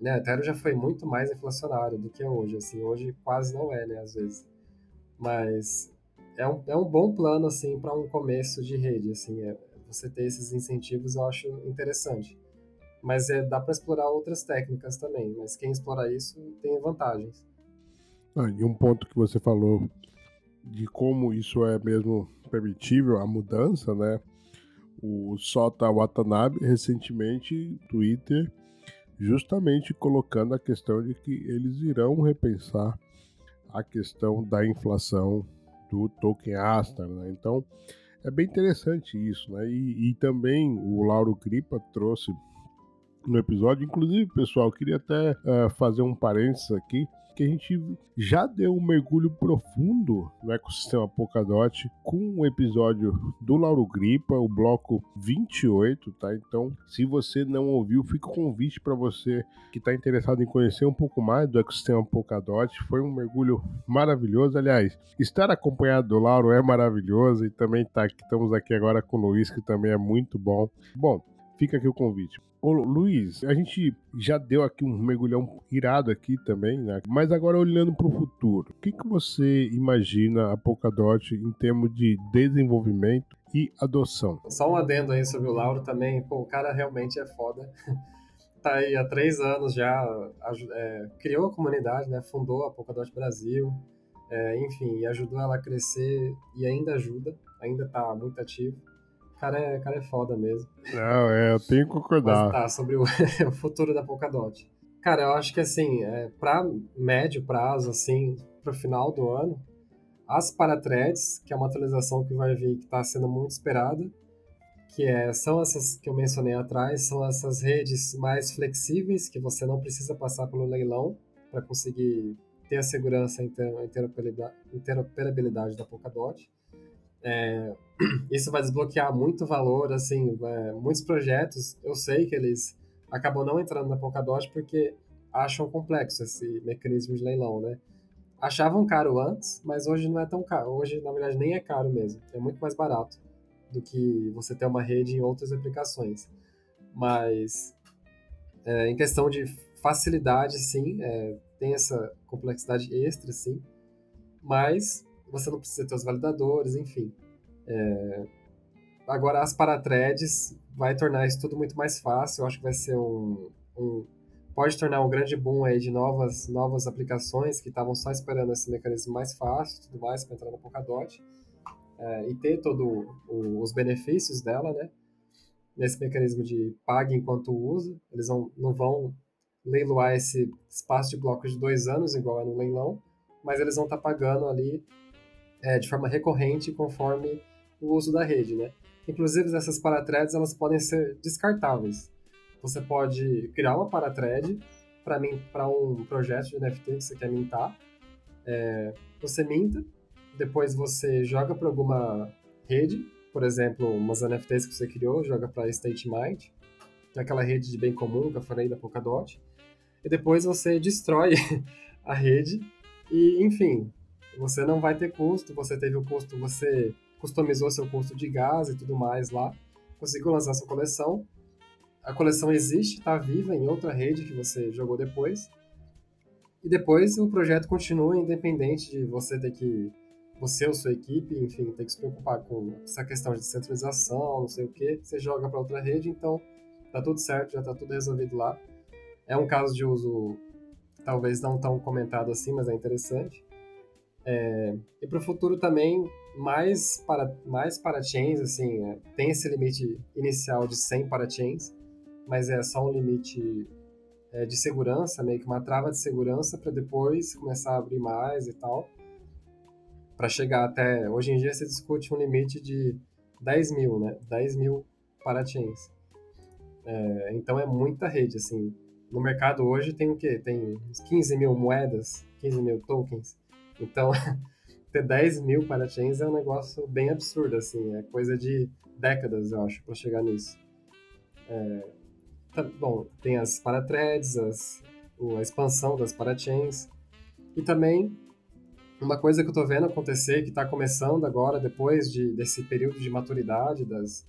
Né, Ethereum já foi muito mais inflacionário do que é hoje, assim, hoje quase não é, né, às vezes. Mas é um, é um bom plano, assim, para um começo de rede, assim, é, você ter esses incentivos eu acho interessante. Mas é, dá para explorar outras técnicas também, mas quem explora isso tem vantagens. Ah, e um ponto que você falou de como isso é mesmo permitível, a mudança, né? O Sota Watanabe recentemente Twitter justamente colocando a questão de que eles irão repensar a questão da inflação do token Astar, né? Então é bem interessante isso, né? E, e também o Lauro Gripa trouxe no episódio, inclusive pessoal, queria até uh, fazer um parênteses aqui que a gente já deu um mergulho profundo no ecossistema Polkadot com o episódio do Lauro Gripa, o bloco 28, tá? Então, se você não ouviu, fica o convite para você que está interessado em conhecer um pouco mais do ecossistema Polkadot. Foi um mergulho maravilhoso. Aliás, estar acompanhado do Lauro é maravilhoso e também tá, estamos aqui agora com o Luiz, que também é muito bom. Bom, fica aqui o convite. Ô, Luiz, a gente já deu aqui um mergulhão irado aqui também, né? Mas agora olhando para o futuro, o que, que você imagina a Polkadot em termos de desenvolvimento e adoção? Só um adendo aí sobre o Lauro também. Pô, o cara realmente é foda. tá aí há três anos já, é, criou a comunidade, né? Fundou a Polkadot Brasil, é, enfim, ajudou ela a crescer e ainda ajuda, ainda tá muito ativo cara é, cara é foda mesmo. Não, é, eu tenho que concordar. Mas tá, sobre o, o futuro da Polkadot. Cara, eu acho que assim, é, para médio prazo, assim, pro final do ano, as parathreads, que é uma atualização que vai vir, que está sendo muito esperada, que é, são essas que eu mencionei atrás, são essas redes mais flexíveis, que você não precisa passar pelo leilão para conseguir ter a segurança e a interoperabilidade da Polkadot. É, isso vai desbloquear muito valor, assim, é, muitos projetos, eu sei que eles acabam não entrando na Polkadot porque acham complexo esse mecanismo de leilão, né? Achavam caro antes, mas hoje não é tão caro. Hoje, na verdade, nem é caro mesmo. É muito mais barato do que você ter uma rede em outras aplicações. Mas, é, em questão de facilidade, sim, é, tem essa complexidade extra, sim. Mas você não precisa ter os validadores, enfim. É... Agora, as parathreads vai tornar isso tudo muito mais fácil. Eu acho que vai ser um, um pode tornar um grande boom aí de novas, novas aplicações que estavam só esperando esse mecanismo mais fácil tudo mais para entrar na Polkadot é, e ter todos os benefícios dela, né? Nesse mecanismo de pague enquanto usa, eles não, não vão leiloar esse espaço de blocos de dois anos, igual é no leilão, mas eles vão estar tá pagando ali é, de forma recorrente conforme o uso da rede, né? Inclusive, essas parathreads elas podem ser descartáveis. Você pode criar uma parathread para um projeto de NFT que você quer mintar. É, você minta, depois você joga para alguma rede, por exemplo, umas NFTs que você criou, joga para StateMind. que é aquela rede de bem comum que eu falei da Polkadot, e depois você destrói a rede e, enfim, você não vai ter custo, você teve o custo, você customizou seu custo de gás e tudo mais lá, conseguiu lançar sua coleção, a coleção existe, está viva em outra rede que você jogou depois, e depois o projeto continua independente de você ter que você ou sua equipe, enfim, tem que se preocupar com essa questão de centralização, não sei o que, você joga para outra rede, então tá tudo certo, já tá tudo resolvido lá. É um caso de uso talvez não tão comentado assim, mas é interessante. É, e para o futuro também, mais para mais parachains, assim, é, tem esse limite inicial de 100 parachains, mas é só um limite é, de segurança, meio que uma trava de segurança para depois começar a abrir mais e tal para chegar até. Hoje em dia se discute um limite de 10 mil, né? 10 mil parachains. É, então é muita rede, assim. No mercado hoje tem o quê? Tem 15 mil moedas, 15 mil tokens. Então, ter 10 mil parachains é um negócio bem absurdo, assim. É coisa de décadas, eu acho, para chegar nisso. É, tá, bom, tem as parathreads, as, a expansão das parachains. E também uma coisa que eu tô vendo acontecer, que está começando agora, depois de, desse período de maturidade das,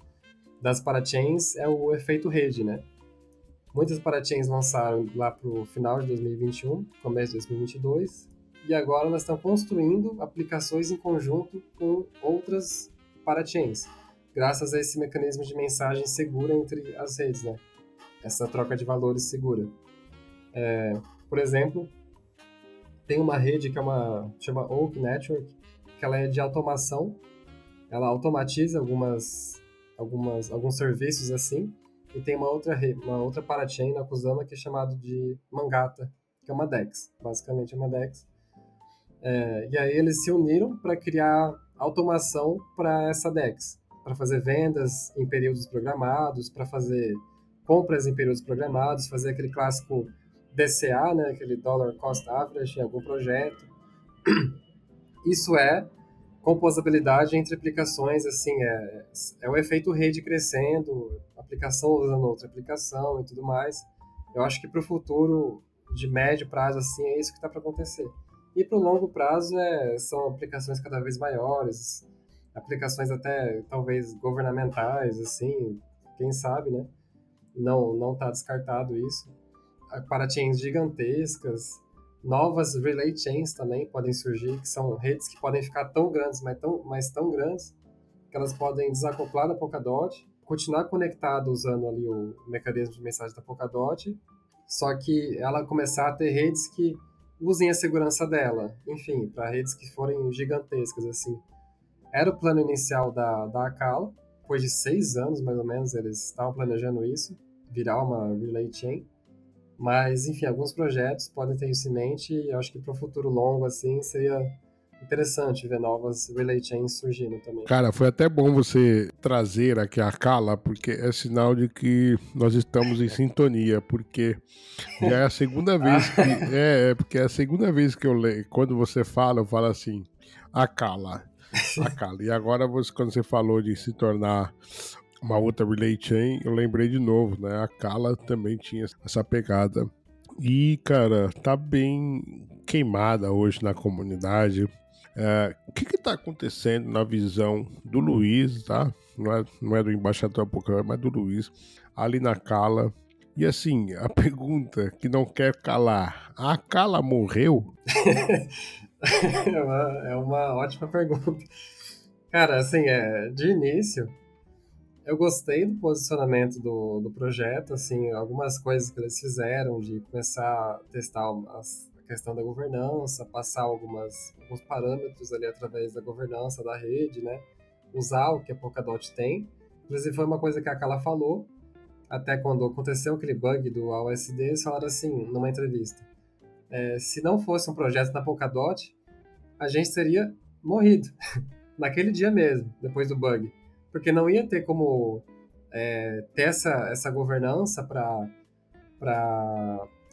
das parachains, é o efeito rede, né? Muitas parachains lançaram lá pro final de 2021, começo de 2022, e agora nós estamos construindo aplicações em conjunto com outras parachains, graças a esse mecanismo de mensagem segura entre as redes, né? Essa troca de valores segura. É, por exemplo, tem uma rede que é uma chama Oak Network, que ela é de automação. Ela automatiza algumas algumas alguns serviços assim. E tem uma outra uma outra parachain na Kusama que é chamado de Mangata, que é uma DEX, basicamente é uma DEX. É, e aí eles se uniram para criar automação para essa DEX, para fazer vendas em períodos programados, para fazer compras em períodos programados, fazer aquele clássico DCA, né, aquele Dollar Cost Average em algum projeto. Isso é composabilidade entre aplicações, assim, é, é o efeito rede crescendo, aplicação usando outra aplicação e tudo mais. Eu acho que para o futuro, de médio prazo, assim, é isso que está para acontecer. E para o longo prazo, é, são aplicações cada vez maiores, aplicações até, talvez, governamentais, assim, quem sabe, né? Não não está descartado isso parachains gigantescas, novas relay chains também podem surgir, que são redes que podem ficar tão grandes, mas tão, mas tão grandes, que elas podem desacoplar da Polkadot, continuar conectado usando ali o mecanismo de mensagem da Polkadot, só que ela começar a ter redes que usem a segurança dela, enfim, para redes que forem gigantescas, assim. Era o plano inicial da, da Acala, depois de seis anos, mais ou menos, eles estavam planejando isso, virar uma relay chain, mas, enfim, alguns projetos podem ter isso em mente. E acho que para o futuro longo, assim, seria interessante ver novas relay chains surgindo também. Cara, foi até bom você trazer aqui a Kala, porque é sinal de que nós estamos em sintonia, porque já é a segunda vez que. é, é, porque é a segunda vez que eu leio. Quando você fala, eu falo assim, a Kala. A Kala. E agora, você, quando você falou de se tornar uma outra relay chain, eu lembrei de novo, né? A Kala também tinha essa pegada. E, cara, tá bem queimada hoje na comunidade. É, o que está acontecendo na visão do Luiz, tá? Não é, não é do embaixador Pokémon, mas do Luiz, ali na Kala. E assim, a pergunta que não quer calar: a Kala morreu? é, uma, é uma ótima pergunta. Cara, assim, é, de início, eu gostei do posicionamento do, do projeto, assim, algumas coisas que eles fizeram, de começar a testar as, questão da governança, passar algumas, alguns parâmetros ali através da governança da rede, né? Usar o que a Polkadot tem. Inclusive, foi uma coisa que a Kala falou, até quando aconteceu aquele bug do AUSD, eles falaram assim, numa entrevista, é, se não fosse um projeto da Polkadot, a gente teria morrido, naquele dia mesmo, depois do bug porque não ia ter como é, ter essa, essa governança para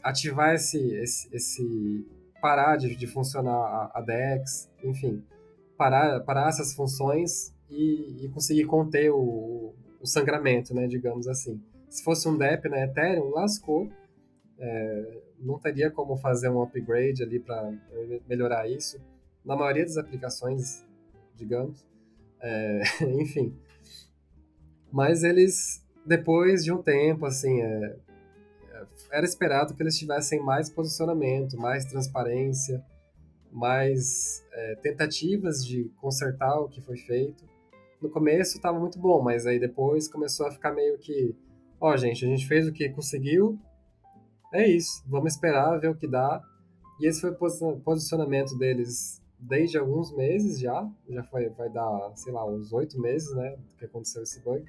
ativar esse, esse, esse parar de, de funcionar a, a, DEX, enfim, parar, parar essas funções e, e conseguir conter o, o sangramento, né, digamos assim. Se fosse um DEP na Ethereum, lascou. É, não teria como fazer um upgrade ali para melhorar isso. Na maioria das aplicações, digamos. É, enfim. Mas eles, depois de um tempo, assim, é, era esperado que eles tivessem mais posicionamento, mais transparência, mais é, tentativas de consertar o que foi feito. No começo estava muito bom, mas aí depois começou a ficar meio que, ó, oh, gente, a gente fez o que conseguiu, é isso, vamos esperar ver o que dá. E esse foi o posicionamento deles desde alguns meses já, já foi, vai dar, sei lá, uns oito meses, né, que aconteceu esse bug.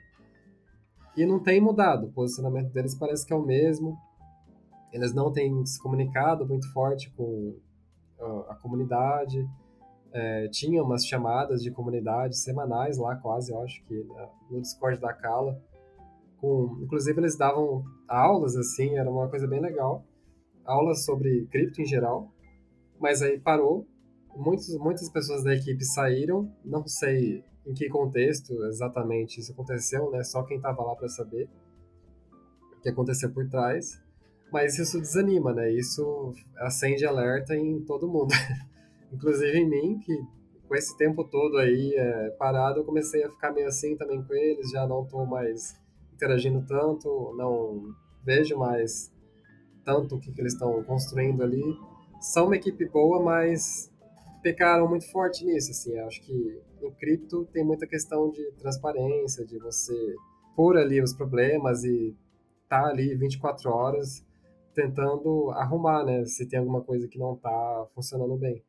E não tem mudado, o posicionamento deles parece que é o mesmo. Eles não têm se comunicado muito forte com a comunidade. É, tinha umas chamadas de comunidade semanais lá, quase, eu acho que né, no Discord da Kala. Com, inclusive, eles davam aulas, assim, era uma coisa bem legal. Aulas sobre cripto em geral. Mas aí parou. Muitos, muitas pessoas da equipe saíram. Não sei em que contexto exatamente isso aconteceu, né? Só quem estava lá para saber o que aconteceu por trás. Mas isso desanima, né? Isso acende alerta em todo mundo. Inclusive em mim, que com esse tempo todo aí é, parado, eu comecei a ficar meio assim também com eles, já não estou mais interagindo tanto, não vejo mais tanto o que, que eles estão construindo ali. São uma equipe boa, mas pecaram muito forte nisso, assim, acho que em cripto tem muita questão de transparência, de você pôr ali os problemas e tá ali 24 horas tentando arrumar, né? Se tem alguma coisa que não tá funcionando bem.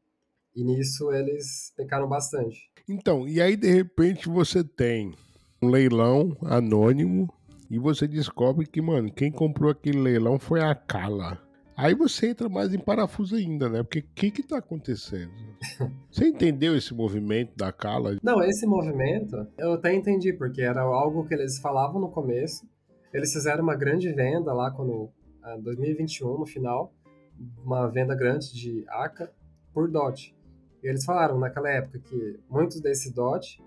E nisso eles pecaram bastante. Então, e aí de repente você tem um leilão anônimo e você descobre que, mano, quem comprou aquele leilão foi a Kala. Aí você entra mais em parafuso ainda, né? Porque o que que tá acontecendo? Você entendeu esse movimento da Kala? Não, esse movimento eu até entendi, porque era algo que eles falavam no começo. Eles fizeram uma grande venda lá quando 2021, no final, uma venda grande de ACA por DOT. E eles falaram naquela época que muitos desse DOT,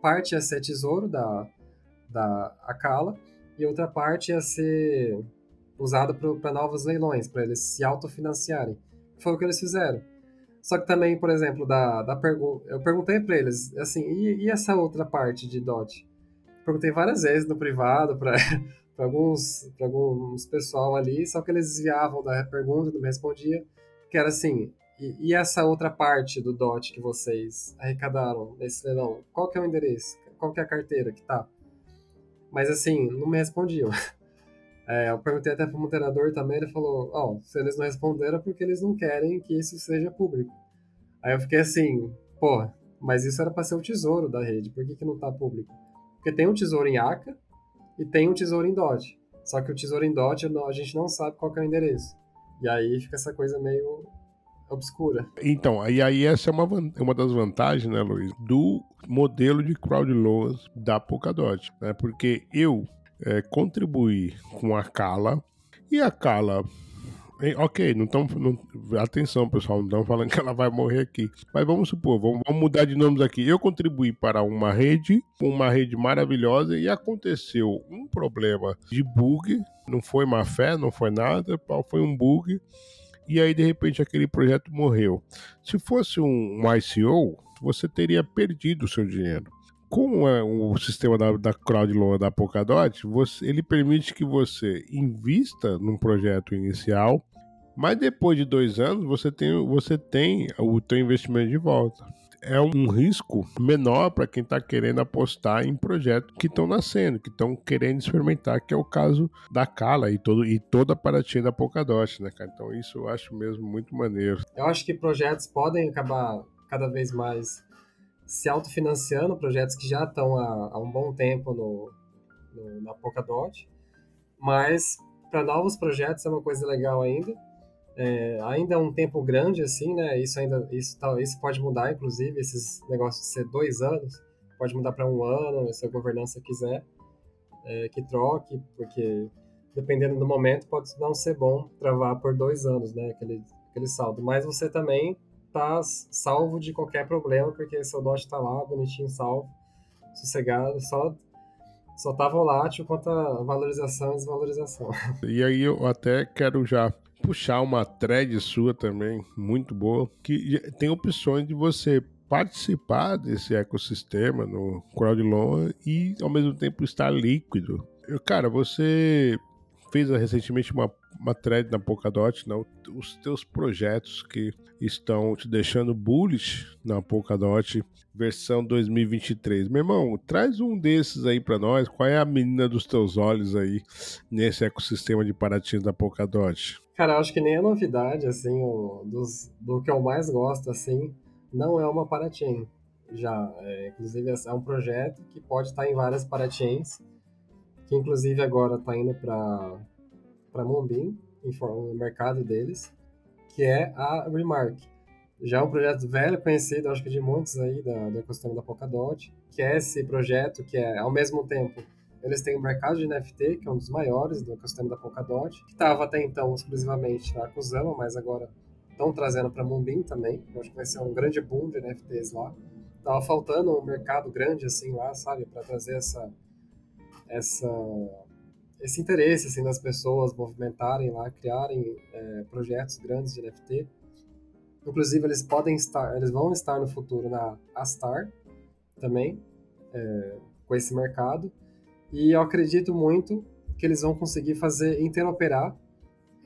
parte ia ser tesouro da, da Acala e outra parte ia ser usada para novos leilões, para eles se autofinanciarem. Foi o que eles fizeram. Só que também, por exemplo, da, da pergunta, eu perguntei para eles, assim, e, e, essa outra parte de DOT? Perguntei várias vezes no privado para para alguns, alguns pessoal ali, só que eles desviavam da pergunta, não me respondia, que era assim, e, e, essa outra parte do DOT que vocês arrecadaram nesse leilão, qual que é o endereço? Qual que é a carteira que tá? Mas assim, não me respondiam. É, eu perguntei até para o moderador também, ele falou, ó, oh, se eles não responderam é porque eles não querem que isso seja público. Aí eu fiquei assim, pô, mas isso era para ser o tesouro da rede, por que, que não tá público? Porque tem um tesouro em ACA, e tem um tesouro em DOT. Só que o tesouro em DOT a gente não sabe qual é o endereço. E aí fica essa coisa meio obscura. Então, e aí essa é uma, uma das vantagens, né, Luiz, do modelo de crowd loans da Polkadot, né? Porque eu é, contribuí com a Cala e a Cala Ok, não estão. Atenção, pessoal, não estão falando que ela vai morrer aqui. Mas vamos supor, vamos, vamos, mudar de nomes aqui. Eu contribuí para uma rede, uma rede maravilhosa, e aconteceu um problema de bug. Não foi má fé, não foi nada, foi um bug. E aí, de repente, aquele projeto morreu. Se fosse um ICO, você teria perdido o seu dinheiro como é o sistema da, da crowdloan da Polkadot, você, ele permite que você invista num projeto inicial, mas depois de dois anos você tem, você tem o teu investimento de volta. É um risco menor para quem está querendo apostar em projetos que estão nascendo, que estão querendo experimentar, que é o caso da Cala e, todo, e toda a paratinha da Polkadot, né, cara? Então isso eu acho mesmo muito maneiro. Eu acho que projetos podem acabar cada vez mais se autofinanciando, projetos que já estão há, há um bom tempo no, no, na Polkadot, mas para novos projetos é uma coisa legal ainda. É, ainda é um tempo grande assim, né? Isso ainda isso, tá, isso pode mudar, inclusive esses negócios de ser dois anos pode mudar para um ano, se a governança quiser é, que troque, porque dependendo do momento pode não ser bom travar por dois anos, né? Aquele aquele saldo. Mas você também tá salvo de qualquer problema, porque seu DOT tá lá, bonitinho, salvo, sossegado, só só tá volátil quanto a valorização e desvalorização. E aí eu até quero já puxar uma thread sua também, muito boa, que tem opções de você participar desse ecossistema no crowdloan e ao mesmo tempo estar líquido. Eu, cara, você fez recentemente uma, uma thread na Polkadot, não, os teus projetos que estão te deixando bullish na Polkadot versão 2023. Meu irmão, traz um desses aí para nós. Qual é a menina dos teus olhos aí nesse ecossistema de Paraty da Polkadot? Cara, acho que nem a novidade, assim, o, dos, do que eu mais gosto, assim, não é uma parachain. Já, é, inclusive, é um projeto que pode estar em várias parachains, que inclusive agora está indo para para Moonbeam, no mercado deles, que é a Remark. Já é um projeto velho, conhecido, acho que de muitos aí da, do ecossistema da Polkadot, que é esse projeto que é, ao mesmo tempo, eles têm o mercado de NFT, que é um dos maiores do ecossistema da Polkadot, que estava até então exclusivamente na Kusama, mas agora estão trazendo para Moonbeam também. Eu acho que vai ser um grande boom de NFTs lá. Tava faltando um mercado grande assim lá, sabe, para trazer essa essa esse interesse assim das pessoas movimentarem lá, criarem é, projetos grandes de NFT. Inclusive eles podem estar, eles vão estar no futuro na Astar também é, com esse mercado. E eu acredito muito que eles vão conseguir fazer interoperar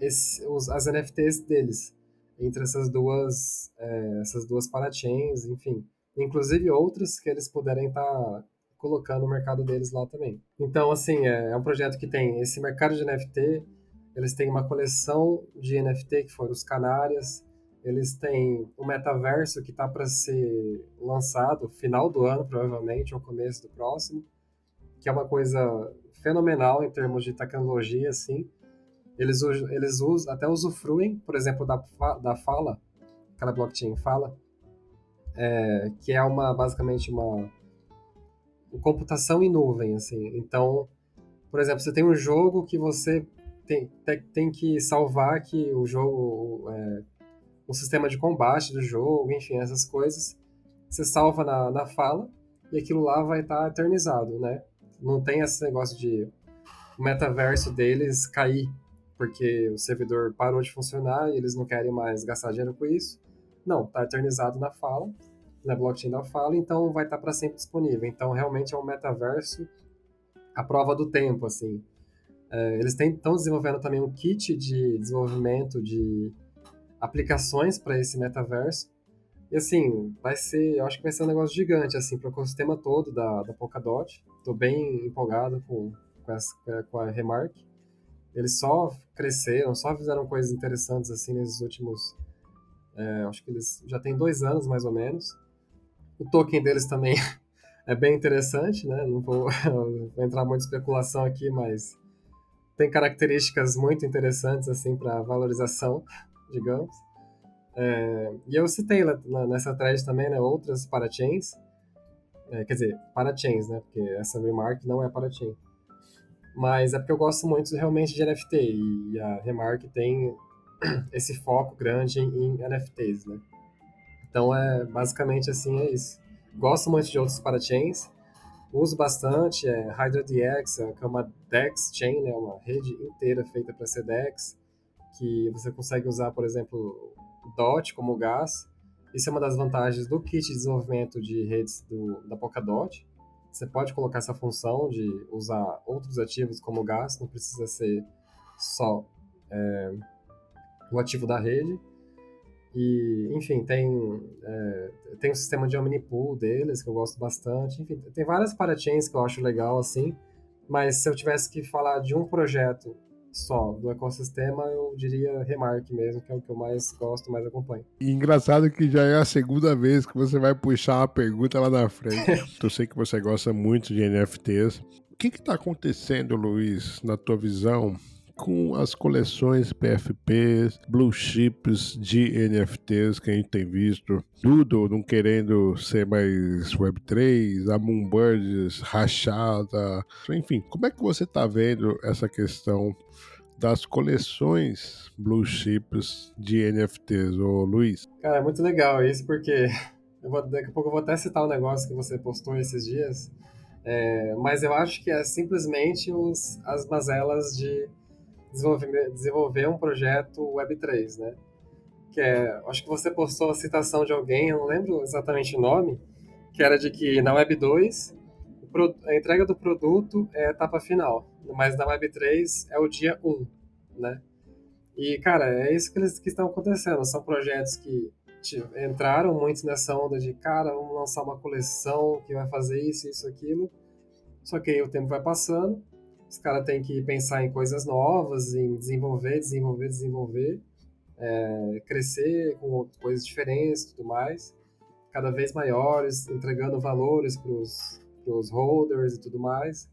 esse, os, as NFTs deles entre essas duas é, essas duas parachains, enfim, inclusive outras que eles puderem estar tá colocando no mercado deles lá também. Então, assim, é, é, um projeto que tem esse mercado de NFT, eles têm uma coleção de NFT que foram os Canárias, eles têm o metaverso que está para ser lançado final do ano, provavelmente, ou começo do próximo, que é uma coisa fenomenal em termos de tecnologia, assim, eles, eles usam, até usufruem, por exemplo, da, da Fala, aquela blockchain Fala, é, que é uma basicamente uma computação em nuvem, assim. Então, por exemplo, você tem um jogo que você tem, tem que salvar que o jogo, é, o sistema de combate do jogo, enfim, essas coisas, você salva na, na fala e aquilo lá vai estar tá eternizado, né? Não tem esse negócio de o metaverso deles cair porque o servidor parou de funcionar e eles não querem mais gastar dinheiro com isso. Não, está eternizado na fala, na blockchain da fala, então vai estar tá para sempre disponível. Então, realmente é um metaverso à prova do tempo, assim. É, eles estão desenvolvendo também um kit de desenvolvimento de aplicações para esse metaverso. E assim, vai ser, eu acho que vai ser um negócio gigante, assim, para o ecossistema todo da, da Polkadot. Estou bem empolgado com, com, essa, com a Remark. Eles só cresceram, só fizeram coisas interessantes assim nesses últimos. É, acho que eles já têm dois anos mais ou menos. O token deles também é bem interessante, né? Não vou, vou entrar muito em especulação aqui, mas tem características muito interessantes assim para valorização, digamos. É, e eu citei nessa thread também né, outras parachains, é, quer dizer, parachains, né? Porque essa remark não é parachain. Mas é porque eu gosto muito realmente de NFT e a Remark tem esse foco grande em, NFTs, né? Então é basicamente assim é isso. Gosto muito de outros parachains, uso bastante é HydraDX, que é uma DEX chain, né, uma rede inteira feita para ser DEX, que você consegue usar, por exemplo, DOT como gás. Isso é uma das vantagens do kit de desenvolvimento de redes do, da Polkadot. Você pode colocar essa função de usar outros ativos como gás, não precisa ser só é, o ativo da rede. E, enfim, tem, é, tem o sistema de Omnipool deles, que eu gosto bastante. Enfim, tem várias parachains que eu acho legal, assim. Mas se eu tivesse que falar de um projeto só do ecossistema, eu diria Remark mesmo, que é o que eu mais gosto, mais acompanho. E engraçado que já é a segunda vez que você vai puxar uma pergunta lá na frente. eu sei que você gosta muito de NFTs. O que está acontecendo, Luiz, na tua visão, com as coleções PFPs, blue chips de NFTs que a gente tem visto, Doodle não querendo ser mais Web3, a Moonbirds rachada, enfim, como é que você está vendo essa questão das coleções blue chips de NFTs, ô Luiz? Cara, é muito legal isso porque vou, daqui a pouco eu vou até citar um negócio que você postou esses dias. É, mas eu acho que é simplesmente os, as mazelas de desenvolver, um projeto Web3, né? Que é, acho que você postou a citação de alguém, eu não lembro exatamente o nome, que era de que na Web 2 a entrega do produto é a etapa final, mas na Web 3 é o dia 1, né? E, cara, é isso que, eles, que estão acontecendo. São projetos que tipo, entraram muito nessa onda de, cara, vamos lançar uma coleção que vai fazer isso, isso, aquilo. Só que aí o tempo vai passando, os caras têm que pensar em coisas novas, em desenvolver, desenvolver, desenvolver, é, crescer com coisas diferentes e tudo mais, cada vez maiores, entregando valores para os holders e tudo mais.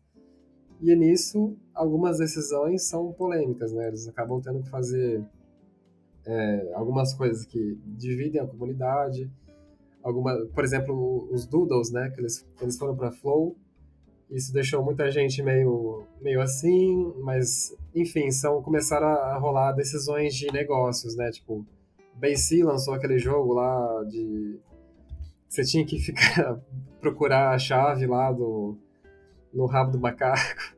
E nisso, algumas decisões são polêmicas, né? Eles acabam tendo que fazer é, algumas coisas que dividem a comunidade. Alguma, por exemplo, os doodles, né? Que eles, eles foram para Flow. Isso deixou muita gente meio, meio assim, mas, enfim, são, começaram a rolar decisões de negócios, né? Tipo, BC lançou aquele jogo lá de... Você tinha que ficar procurar a chave lá do no rabo do macaco.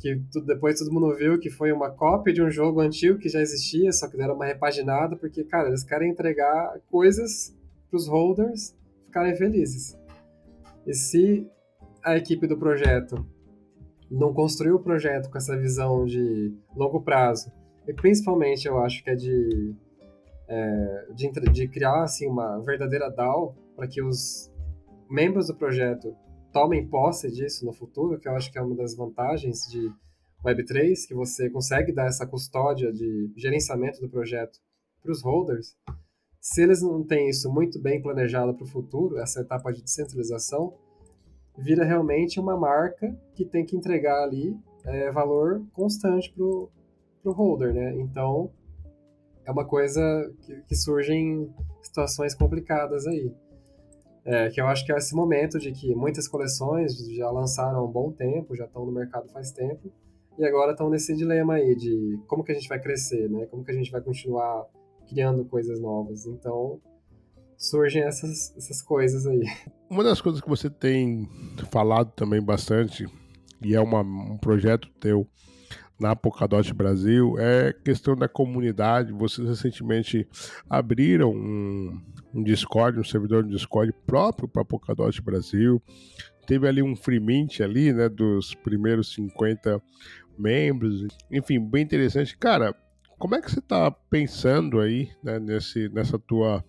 Que tudo, depois todo mundo viu que foi uma cópia de um jogo antigo que já existia, só que deram uma repaginada, porque, cara, eles querem entregar coisas para os holders ficarem felizes. E se a equipe do projeto não construiu o projeto com essa visão de longo prazo, e principalmente eu acho que é de, é, de, de criar assim, uma verdadeira DAO para que os membros do projeto tomem posse disso no futuro, que eu acho que é uma das vantagens de Web3, que você consegue dar essa custódia de gerenciamento do projeto para os holders. Se eles não têm isso muito bem planejado para o futuro, essa etapa de descentralização, vira realmente uma marca que tem que entregar ali é, valor constante para o holder, né? Então, é uma coisa que, que surgem situações complicadas aí. É, que eu acho que é esse momento de que muitas coleções já lançaram há um bom tempo, já estão no mercado faz tempo, e agora estão nesse dilema aí de como que a gente vai crescer, né? Como que a gente vai continuar criando coisas novas. Então, surgem essas, essas coisas aí. Uma das coisas que você tem falado também bastante, e é uma, um projeto teu na Polkadot Brasil, é questão da comunidade. Vocês recentemente abriram um, um Discord, um servidor de Discord próprio para Polkadot Brasil. Teve ali um free mint ali, né, dos primeiros 50 membros. Enfim, bem interessante. Cara, como é que você está pensando aí, né, nesse, nessa tua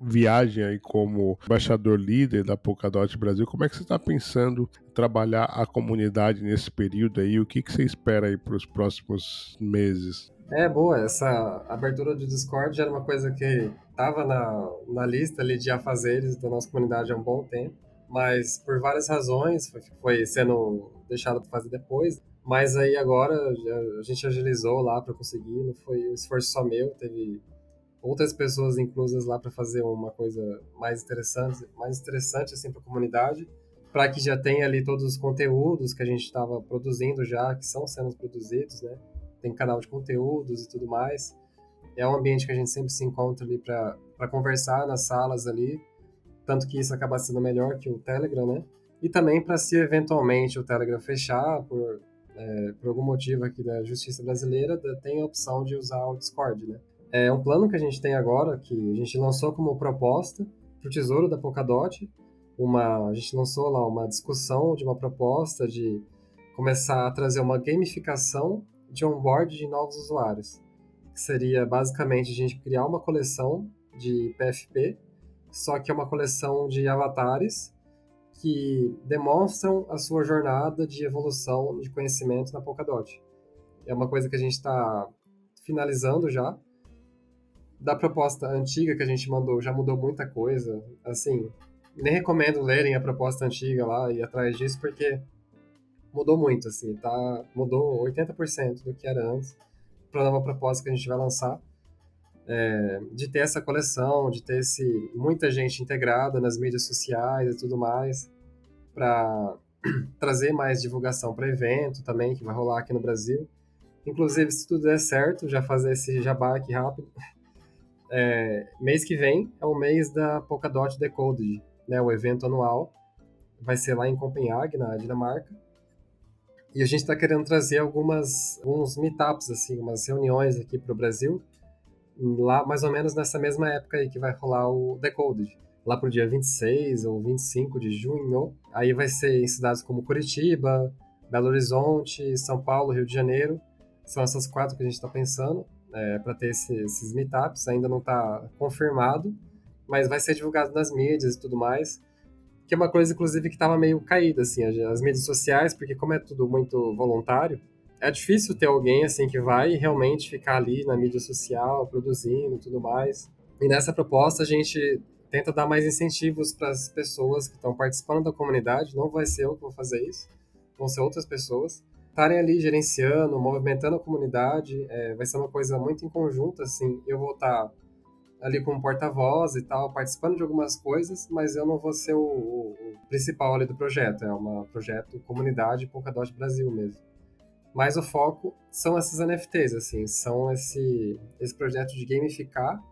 viagem aí como embaixador líder da Polkadot Brasil, como é que você está pensando trabalhar a comunidade nesse período aí? O que, que você espera aí para os próximos meses? É, boa. Essa abertura do Discord era uma coisa que estava na, na lista ali de afazeres da nossa comunidade há um bom tempo, mas por várias razões foi, foi sendo deixado para fazer depois. Mas aí agora a gente agilizou lá para conseguir, não foi um esforço só meu, teve outras pessoas inclusas lá para fazer uma coisa mais interessante, mais interessante assim para a comunidade, para que já tenha ali todos os conteúdos que a gente estava produzindo já, que são sendo produzidos, né? tem canal de conteúdos e tudo mais. É um ambiente que a gente sempre se encontra ali para conversar nas salas ali, tanto que isso acaba sendo melhor que o Telegram, né? E também para se eventualmente o Telegram fechar por, é, por algum motivo aqui da justiça brasileira, tem a opção de usar o Discord, né? É um plano que a gente tem agora, que a gente lançou como proposta para o Tesouro da Polkadot. Uma, a gente lançou lá uma discussão de uma proposta de começar a trazer uma gamificação de onboard de novos usuários. Que seria basicamente a gente criar uma coleção de PFP, só que é uma coleção de avatares que demonstram a sua jornada de evolução de conhecimento na Polkadot. É uma coisa que a gente está finalizando já. Da proposta antiga que a gente mandou, já mudou muita coisa. Assim, nem recomendo lerem a proposta antiga lá e atrás disso, porque mudou muito, assim, tá? Mudou 80% do que era antes para a nova proposta que a gente vai lançar. É, de ter essa coleção, de ter esse, muita gente integrada nas mídias sociais e tudo mais, para trazer mais divulgação para evento também, que vai rolar aqui no Brasil. Inclusive, se tudo der certo, já fazer esse jabá aqui rápido. É, mês que vem é o mês da Polkadot Decoded, né, o evento anual, vai ser lá em Copenhague, na Dinamarca. E a gente está querendo trazer algumas alguns meetups assim, umas reuniões aqui para o Brasil, lá mais ou menos nessa mesma época aí que vai rolar o Decoded lá pro dia 26 ou 25 de junho. Aí vai ser em cidades como Curitiba, Belo Horizonte, São Paulo, Rio de Janeiro. São essas quatro que a gente está pensando é, para ter esse, esses meetups. Ainda não está confirmado, mas vai ser divulgado nas mídias e tudo mais. Que é uma coisa, inclusive, que estava meio caída, assim, as mídias sociais, porque como é tudo muito voluntário, é difícil ter alguém, assim, que vai realmente ficar ali na mídia social, produzindo e tudo mais. E nessa proposta a gente tenta dar mais incentivos para as pessoas que estão participando da comunidade. Não vai ser eu que vou fazer isso, vão ser outras pessoas. Estarem ali gerenciando, movimentando a comunidade, é, vai ser uma coisa muito em conjunto, assim. Eu vou estar ali como porta-voz e tal, participando de algumas coisas, mas eu não vou ser o, o, o principal ali do projeto. É um projeto comunidade Polkadot Brasil mesmo. Mas o foco são esses NFTs, assim, são esse, esse projeto de gamificar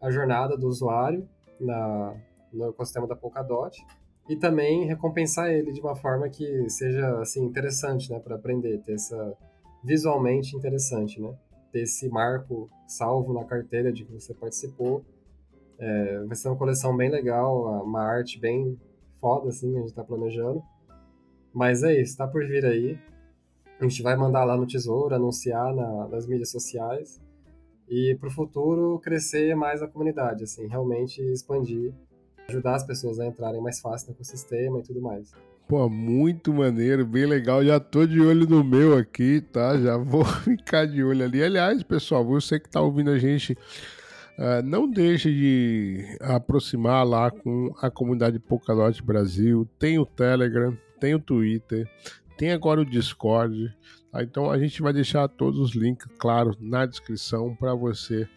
a jornada do usuário na, no ecossistema da Polkadot e também recompensar ele de uma forma que seja assim interessante, né, para aprender, ter essa visualmente interessante, né, ter esse marco salvo na carteira de que você participou. É, vai ser uma coleção bem legal, uma arte bem foda assim, a gente está planejando. Mas é isso, tá por vir aí. A gente vai mandar lá no Tesouro, anunciar na, nas mídias sociais e para o futuro crescer mais a comunidade, assim, realmente expandir, ajudar as pessoas a entrarem mais fácil no ecossistema e tudo mais. Pô, muito maneiro, bem legal. Já tô de olho no meu aqui, tá? Já vou ficar de olho ali. Aliás, pessoal, você que tá ouvindo a gente, uh, não deixe de aproximar lá com a comunidade Polkadot Brasil. Tem o Telegram, tem o Twitter, tem agora o Discord. Tá? Então a gente vai deixar todos os links, claro, na descrição para você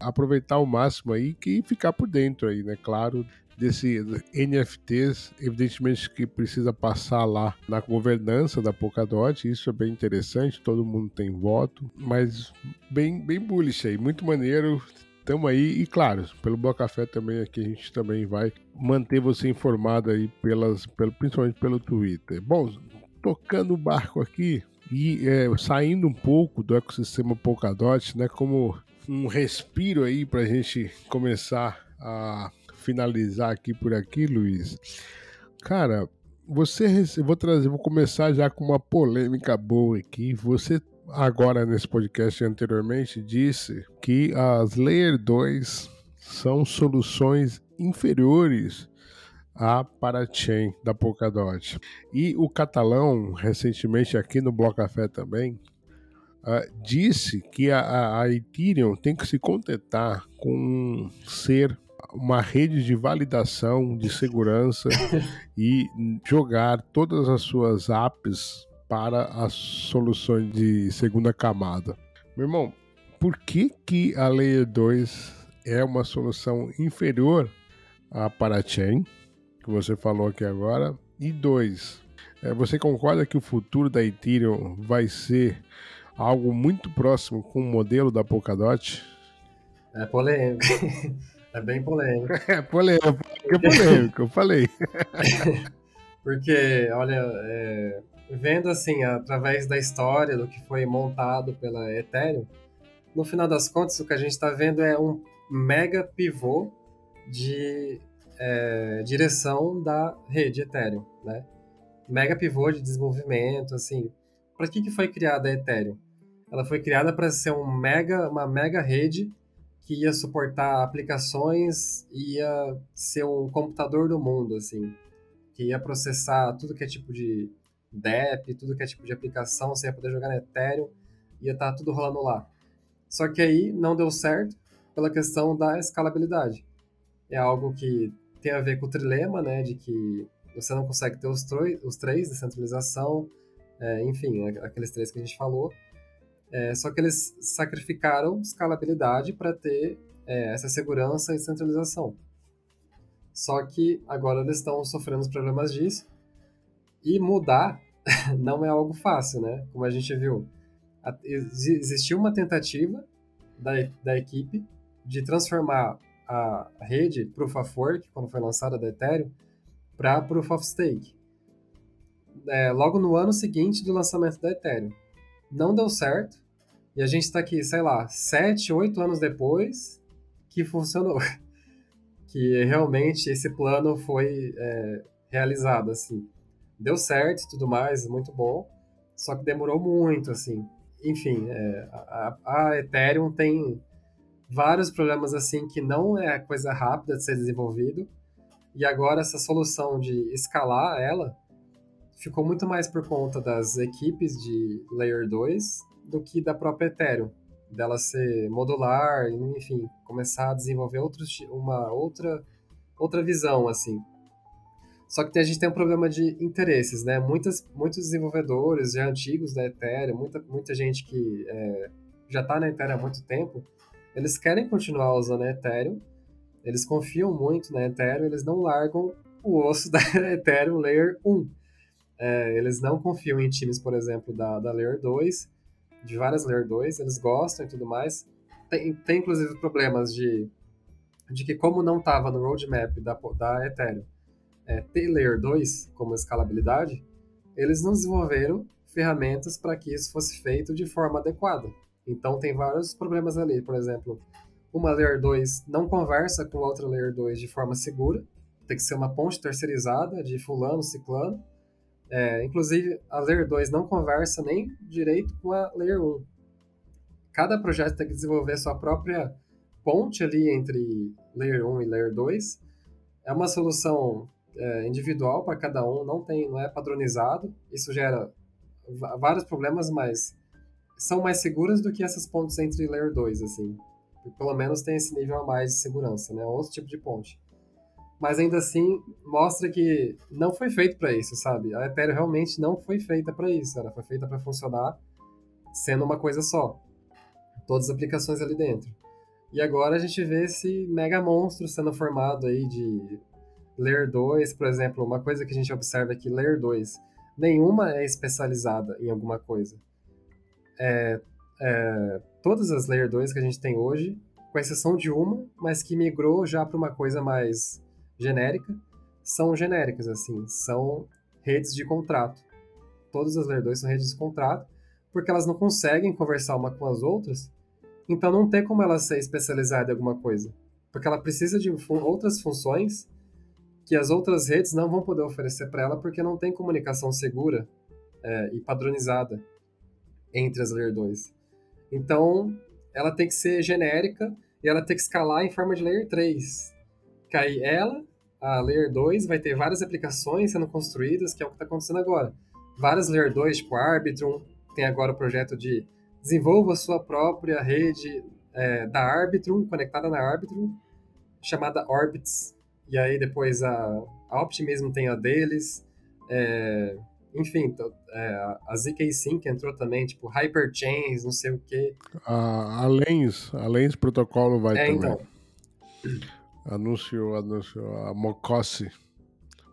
aproveitar ao máximo aí e ficar por dentro aí, né? Claro, desse NFTs, evidentemente que precisa passar lá na governança da Polkadot, isso é bem interessante, todo mundo tem voto, mas bem, bem bullish aí, muito maneiro, Tamo aí e claro, pelo Boa Café também aqui a gente também vai manter você informado aí pelas, pelo, principalmente pelo Twitter. Bom, tocando o barco aqui e é, saindo um pouco do ecossistema Polkadot, né, como um respiro aí para a gente começar a finalizar aqui por aqui, Luiz. Cara, você eu vou trazer, vou começar já com uma polêmica boa aqui. Você agora nesse podcast anteriormente disse que as Layer 2 são soluções inferiores a parachain da Polkadot. E o catalão, recentemente aqui no Bloco Café também, uh, disse que a, a, Ethereum tem que se contentar com ser uma rede de validação de segurança e jogar todas as suas apps para as soluções de segunda camada. Meu irmão, por que, que a Layer 2 é uma solução inferior à Parachain? que você falou aqui agora. E dois, é, você concorda que o futuro da Ethereum vai ser algo muito próximo com o modelo da Polkadot? É polêmico. É bem polêmico. É polêmico, é polêmico, eu falei. Porque, olha, é, vendo assim, através da história do que foi montado pela Ethereum, no final das contas, o que a gente está vendo é um mega pivô de é, direção da rede Ethereum, né? Mega pivô de desenvolvimento, assim. Para que, que foi criada a Ethereum? Ela foi criada para ser um mega, uma mega rede que ia suportar aplicações, ia ser um computador do mundo, assim, que ia processar tudo que é tipo de DEP, tudo que é tipo de aplicação, você ia poder jogar no Ethereum, ia estar tá tudo rolando lá. Só que aí não deu certo pela questão da escalabilidade. É algo que tem a ver com o trilema, né, de que você não consegue ter os, os três, descentralização, é, enfim, aqueles três que a gente falou. É, só que eles sacrificaram escalabilidade para ter é, essa segurança e centralização. Só que agora eles estão sofrendo os problemas disso. E mudar não é algo fácil, né? Como a gente viu. Existiu uma tentativa da, da equipe de transformar a rede Proof of Work, quando foi lançada da Ethereum, para Proof of Stake. é, logo no ano seguinte do lançamento da Ethereum. Não deu certo, e a gente está aqui, sei lá, sete, oito anos depois que funcionou. que realmente esse plano foi é, realizado, assim. Deu certo e tudo mais, muito bom, só que demorou muito, assim. Enfim, é, a, a Ethereum tem vários problemas, assim, que não é coisa rápida de ser desenvolvido, e agora essa solução de escalar ela ficou muito mais por conta das equipes de Layer 2 do que da própria Ethereum, dela ser modular, enfim, começar a desenvolver outros, uma outra outra visão assim. Só que a gente tem um problema de interesses, né? Muitas, muitos desenvolvedores já antigos da Ethereum, muita, muita gente que é, já está na Ethereum há muito tempo, eles querem continuar usando a Ethereum, eles confiam muito na Ethereum, eles não largam o osso da Ethereum Layer 1. É, eles não confiam em times, por exemplo, da, da Layer 2, de várias Layer 2, eles gostam e tudo mais. Tem, tem inclusive problemas de, de que, como não estava no roadmap da, da Ethereum é, ter Layer 2 como escalabilidade, eles não desenvolveram ferramentas para que isso fosse feito de forma adequada. Então tem vários problemas ali, por exemplo, uma Layer 2 não conversa com outra Layer 2 de forma segura, tem que ser uma ponte terceirizada de fulano, ciclano, é, inclusive, a Layer 2 não conversa nem direito com a Layer 1. Cada projeto tem que desenvolver sua própria ponte ali entre Layer 1 e Layer 2. É uma solução é, individual para cada um, não, tem, não é padronizado. Isso gera vários problemas, mas são mais seguras do que essas pontes entre Layer 2, assim. Pelo menos tem esse nível a mais de segurança, né? Outro tipo de ponte mas ainda assim mostra que não foi feito para isso, sabe? A Ethereum realmente não foi feita para isso, ela foi feita para funcionar sendo uma coisa só. Todas as aplicações ali dentro. E agora a gente vê esse mega monstro sendo formado aí de Layer 2, por exemplo, uma coisa que a gente observa aqui, Layer 2, nenhuma é especializada em alguma coisa. É, é, todas as Layer 2 que a gente tem hoje, com exceção de uma, mas que migrou já para uma coisa mais genérica, são genéricas, assim, são redes de contrato. Todas as Layer 2 são redes de contrato, porque elas não conseguem conversar uma com as outras, então não tem como ela ser especializada em alguma coisa, porque ela precisa de fun outras funções que as outras redes não vão poder oferecer para ela, porque não tem comunicação segura é, e padronizada entre as Layer 2. Então, ela tem que ser genérica e ela tem que escalar em forma de Layer 3. Cair ela a Layer 2 vai ter várias aplicações sendo construídas, que é o que está acontecendo agora. Várias Layer 2, tipo Arbitrum, tem agora o projeto de desenvolva a sua própria rede é, da Arbitrum, conectada na Arbitrum, chamada Orbits. E aí depois a, a Optimism tem a deles. É, enfim, é, a ZK Sync entrou também, tipo Hyperchains, não sei o quê. A, a Lens, a Lens protocolo vai é, também. Então, Anúncio, anúncio, a Mocossi,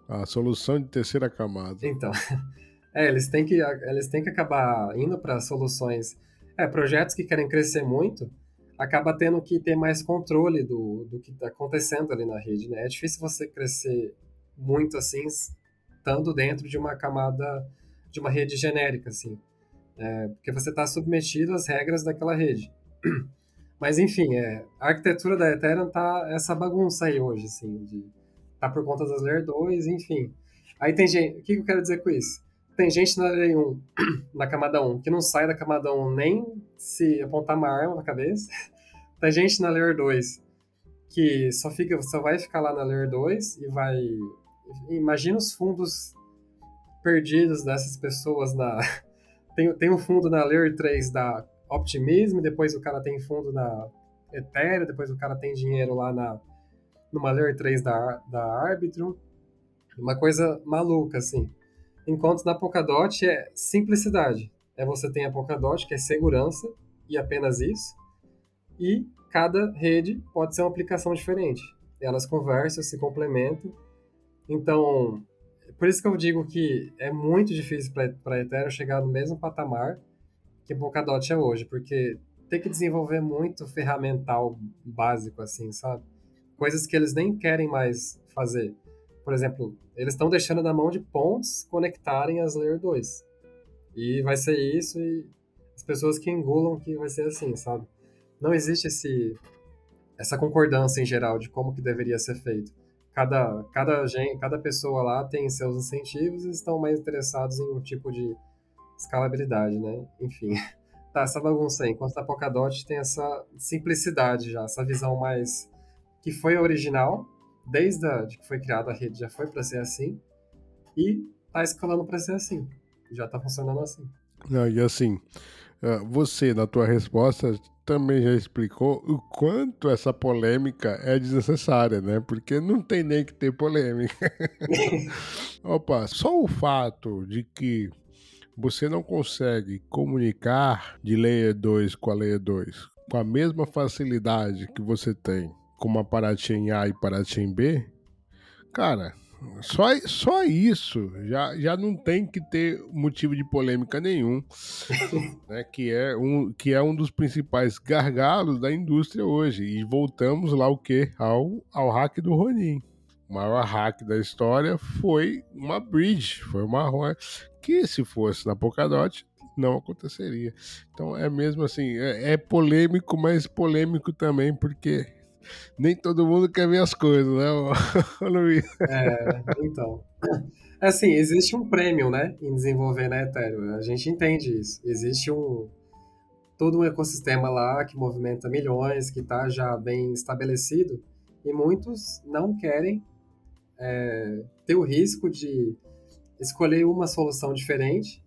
a solução de terceira camada. Então, é, eles têm que, eles têm que acabar indo para soluções. É, projetos que querem crescer muito, acaba tendo que ter mais controle do, do que está acontecendo ali na rede, né? É difícil você crescer muito assim, estando dentro de uma camada, de uma rede genérica, assim. É, porque você está submetido às regras daquela rede. Mas enfim, é, a arquitetura da Ethereum tá essa bagunça aí hoje, assim, de, tá por conta das Layer 2, enfim. Aí tem gente, o que, eu quero dizer com isso? Tem gente na Layer 1, na camada 1, que não sai da camada 1 nem se apontar uma arma na cabeça. Tem gente na Layer 2 que só, fica, só vai ficar lá na Layer 2 e vai... Imagina os fundos perdidos dessas pessoas na... Tem, tem um fundo na Layer 3 da Optimism, depois o cara tem fundo na Ethereum, depois o cara tem dinheiro lá na numa Layer 3 da, da Arbitrum. Uma coisa maluca, assim. Enquanto na Polkadot é simplicidade. É você tem a Polkadot, que é segurança, e apenas isso. E cada rede pode ser uma aplicação diferente. Elas conversam, se complementam. Então, por isso que eu digo que é muito difícil para a Ethereum chegar no mesmo patamar que Polkadot é hoje, porque tem que desenvolver muito ferramental básico, assim, sabe? Coisas que eles nem querem mais fazer. por exemplo, eles estão deixando na mão de pontes conectarem as Layer 2. E vai ser isso e as pessoas que engulam que vai ser assim, sabe? Não existe esse essa concordância em geral de como que deveria ser feito. Cada cada cada pessoa lá tem seus incentivos e estão mais interessados em um tipo de escalabilidade, né? Enfim. Tá, essa bagunça aí. Enquanto a Polkadot tem essa simplicidade já, essa visão mais que foi original, desde a, de que foi criada a rede já foi para ser assim e tá escalando para ser assim. Já tá funcionando assim. Não, e assim, ah, você, na tua resposta, também já explicou o quanto essa polêmica é desnecessária, né? Porque não tem nem que ter polêmica. Opa, só o fato de que você não consegue comunicar de Layer 2 com a Layer 2 com a mesma facilidade que você tem com uma parachain A e parachain B, cara, só, só isso já, já não tem que ter motivo de polêmica nenhum, né, que, é um, que é um dos principais gargalos da indústria hoje. E voltamos lá o que? Ao, ao hack do Ronin. O maior hack da história foi uma bridge, foi uma que se fosse na Polkadot não aconteceria. Então é mesmo assim, é, é polêmico, mas polêmico também porque nem todo mundo quer ver as coisas, né, Luiz? É, então. Assim, existe um prêmio, né, em desenvolver na Ethereum. A gente entende isso. Existe um todo um ecossistema lá que movimenta milhões, que está já bem estabelecido, e muitos não querem é, ter o risco de escolher uma solução diferente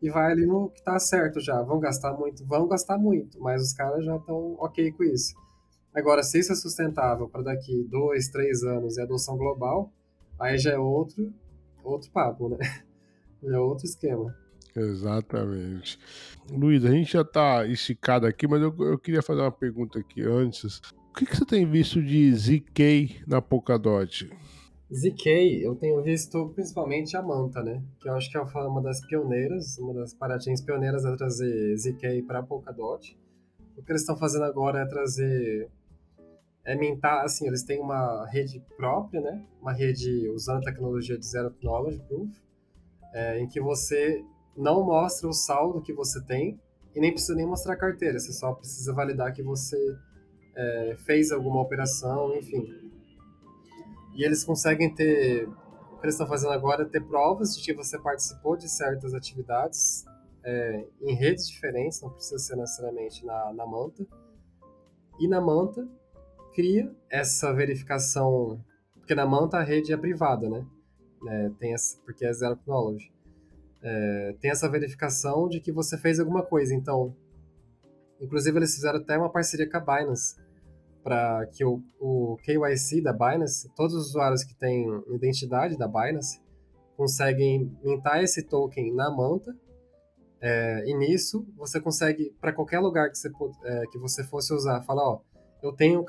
e vai ali no que está certo já. Vão gastar muito, vão gastar muito, mas os caras já estão ok com isso. Agora, se isso é sustentável para daqui dois, três anos e adoção global, aí já é outro, outro papo, né? Já é outro esquema. Exatamente. Luiz, a gente já está esticado aqui, mas eu, eu, queria fazer uma pergunta aqui antes. O que, que você tem visto de ZK na Polkadot? ZK, eu tenho visto principalmente a Manta, né? Que eu acho que é uma das pioneiras, uma das paradinhas pioneiras a trazer ZK para Polkadot. O que eles estão fazendo agora é trazer é mintar, assim, eles têm uma rede própria, né? Uma rede usando a tecnologia de Zero Knowledge Proof, é, em que você não mostra o saldo que você tem e nem precisa nem mostrar a carteira, você só precisa validar que você é, fez alguma operação, enfim. E eles conseguem ter, o que eles estão fazendo agora é ter provas de que você participou de certas atividades é, em redes diferentes, não precisa ser necessariamente na, na Manta. E na Manta, cria essa verificação, porque na Manta a rede é privada, né? É, tem essa, porque é Zero Knowledge. É, tem essa verificação de que você fez alguma coisa. Então, inclusive eles fizeram até uma parceria com a Binance para que o, o KYC da Binance, todos os usuários que têm identidade da Binance, conseguem mintar esse token na Manta. É, e nisso você consegue, para qualquer lugar que você, é, que você fosse usar, falar: ó, eu tenho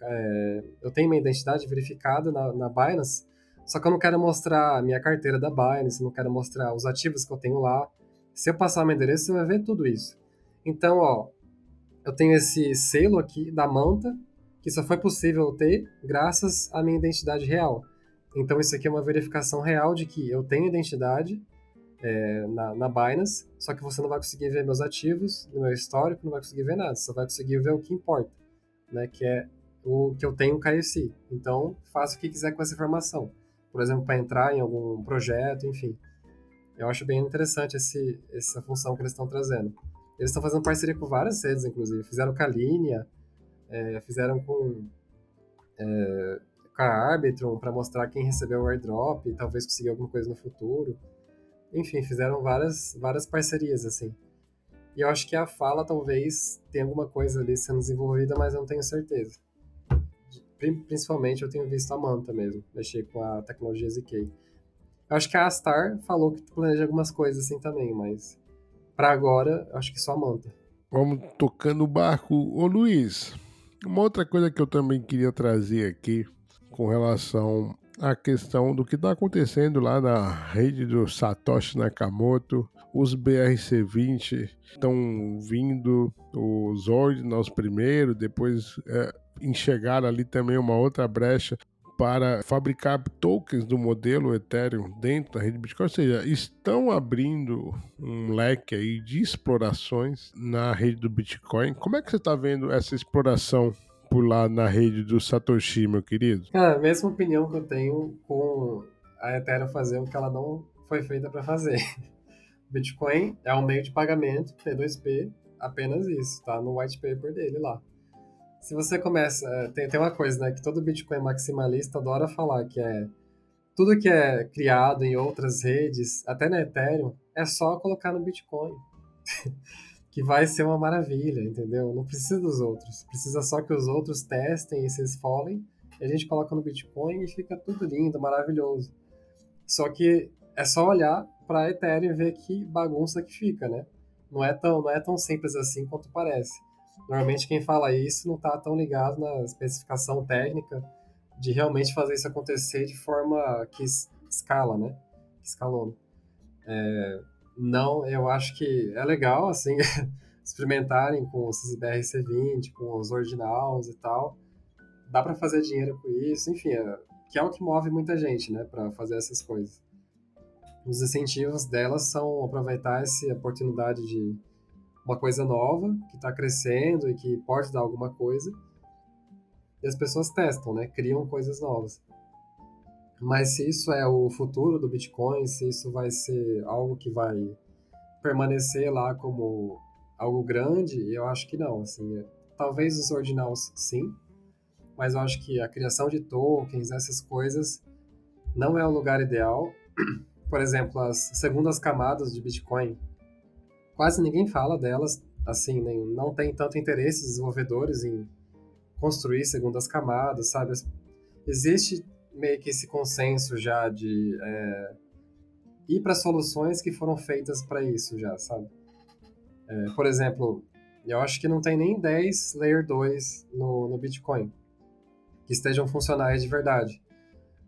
é, eu tenho minha identidade verificada na, na Binance, só que eu não quero mostrar a minha carteira da Binance, não quero mostrar os ativos que eu tenho lá. Se eu passar meu endereço, você vai ver tudo isso. Então, ó, eu tenho esse selo aqui da Manta, que só foi possível ter graças à minha identidade real. Então, isso aqui é uma verificação real de que eu tenho identidade é, na, na Binance, só que você não vai conseguir ver meus ativos, no meu histórico, não vai conseguir ver nada, só vai conseguir ver o que importa né, que é o que eu tenho KFC. Então, faça o que quiser com essa informação. Por exemplo, para entrar em algum projeto, enfim. Eu acho bem interessante esse, essa função que eles estão trazendo. Eles estão fazendo parceria com várias redes, inclusive. Fizeram com a Linea, é, fizeram com, é, com a Arbitrum para mostrar quem recebeu o airdrop e talvez conseguir alguma coisa no futuro. Enfim, fizeram várias, várias parcerias, assim. E eu acho que a fala talvez tenha alguma coisa ali sendo desenvolvida, mas eu não tenho certeza. Principalmente eu tenho visto a Manta mesmo, mexer com a tecnologia ZK. Eu acho que a Astar falou que planeja algumas coisas assim também, mas para agora, acho que só a Manta. Vamos tocando o barco. Ô Luiz, uma outra coisa que eu também queria trazer aqui com relação à questão do que está acontecendo lá na rede do Satoshi Nakamoto. Os BRC-20 estão vindo, os Ordinals primeiro, depois é, enxergaram ali também uma outra brecha para fabricar tokens do modelo Ethereum dentro da rede Bitcoin, ou seja, estão abrindo um leque aí de explorações na rede do Bitcoin. Como é que você está vendo essa exploração por lá na rede do Satoshi, meu querido? Cara, a mesma opinião que eu tenho com a Ethereum fazer o que ela não foi feita para fazer. Bitcoin é um meio de pagamento, P2P, apenas isso, tá no white paper dele lá. Se você começa, é, tem, tem uma coisa, né, que todo Bitcoin maximalista adora falar, que é tudo que é criado em outras redes, até na Ethereum, é só colocar no Bitcoin. que vai ser uma maravilha, entendeu? Não precisa dos outros. Precisa só que os outros testem e se esfolem, e a gente coloca no Bitcoin e fica tudo lindo, maravilhoso. Só que é só olhar para Ethereum e ver que bagunça que fica, né? Não é tão, não é tão simples assim quanto parece. Normalmente quem fala isso não está tão ligado na especificação técnica de realmente fazer isso acontecer de forma que escala, né? Que escalou. É, não, eu acho que é legal, assim, experimentarem com o BRC20, com os ordinals e tal. Dá para fazer dinheiro com isso, enfim, é, que é o que move muita gente, né, para fazer essas coisas. Os incentivos delas são aproveitar essa oportunidade de uma coisa nova que está crescendo e que pode dar alguma coisa. E as pessoas testam, né, criam coisas novas. Mas se isso é o futuro do Bitcoin, se isso vai ser algo que vai permanecer lá como algo grande, eu acho que não. Assim, talvez os ordinals sim, mas eu acho que a criação de tokens, essas coisas, não é o lugar ideal. Por exemplo, as segundas camadas de Bitcoin, quase ninguém fala delas, assim, nem, não tem tanto interesse os desenvolvedores em construir segundas camadas, sabe? Existe meio que esse consenso já de é, ir para soluções que foram feitas para isso já, sabe? É, por exemplo, eu acho que não tem nem 10 Layer 2 no, no Bitcoin que estejam funcionais de verdade.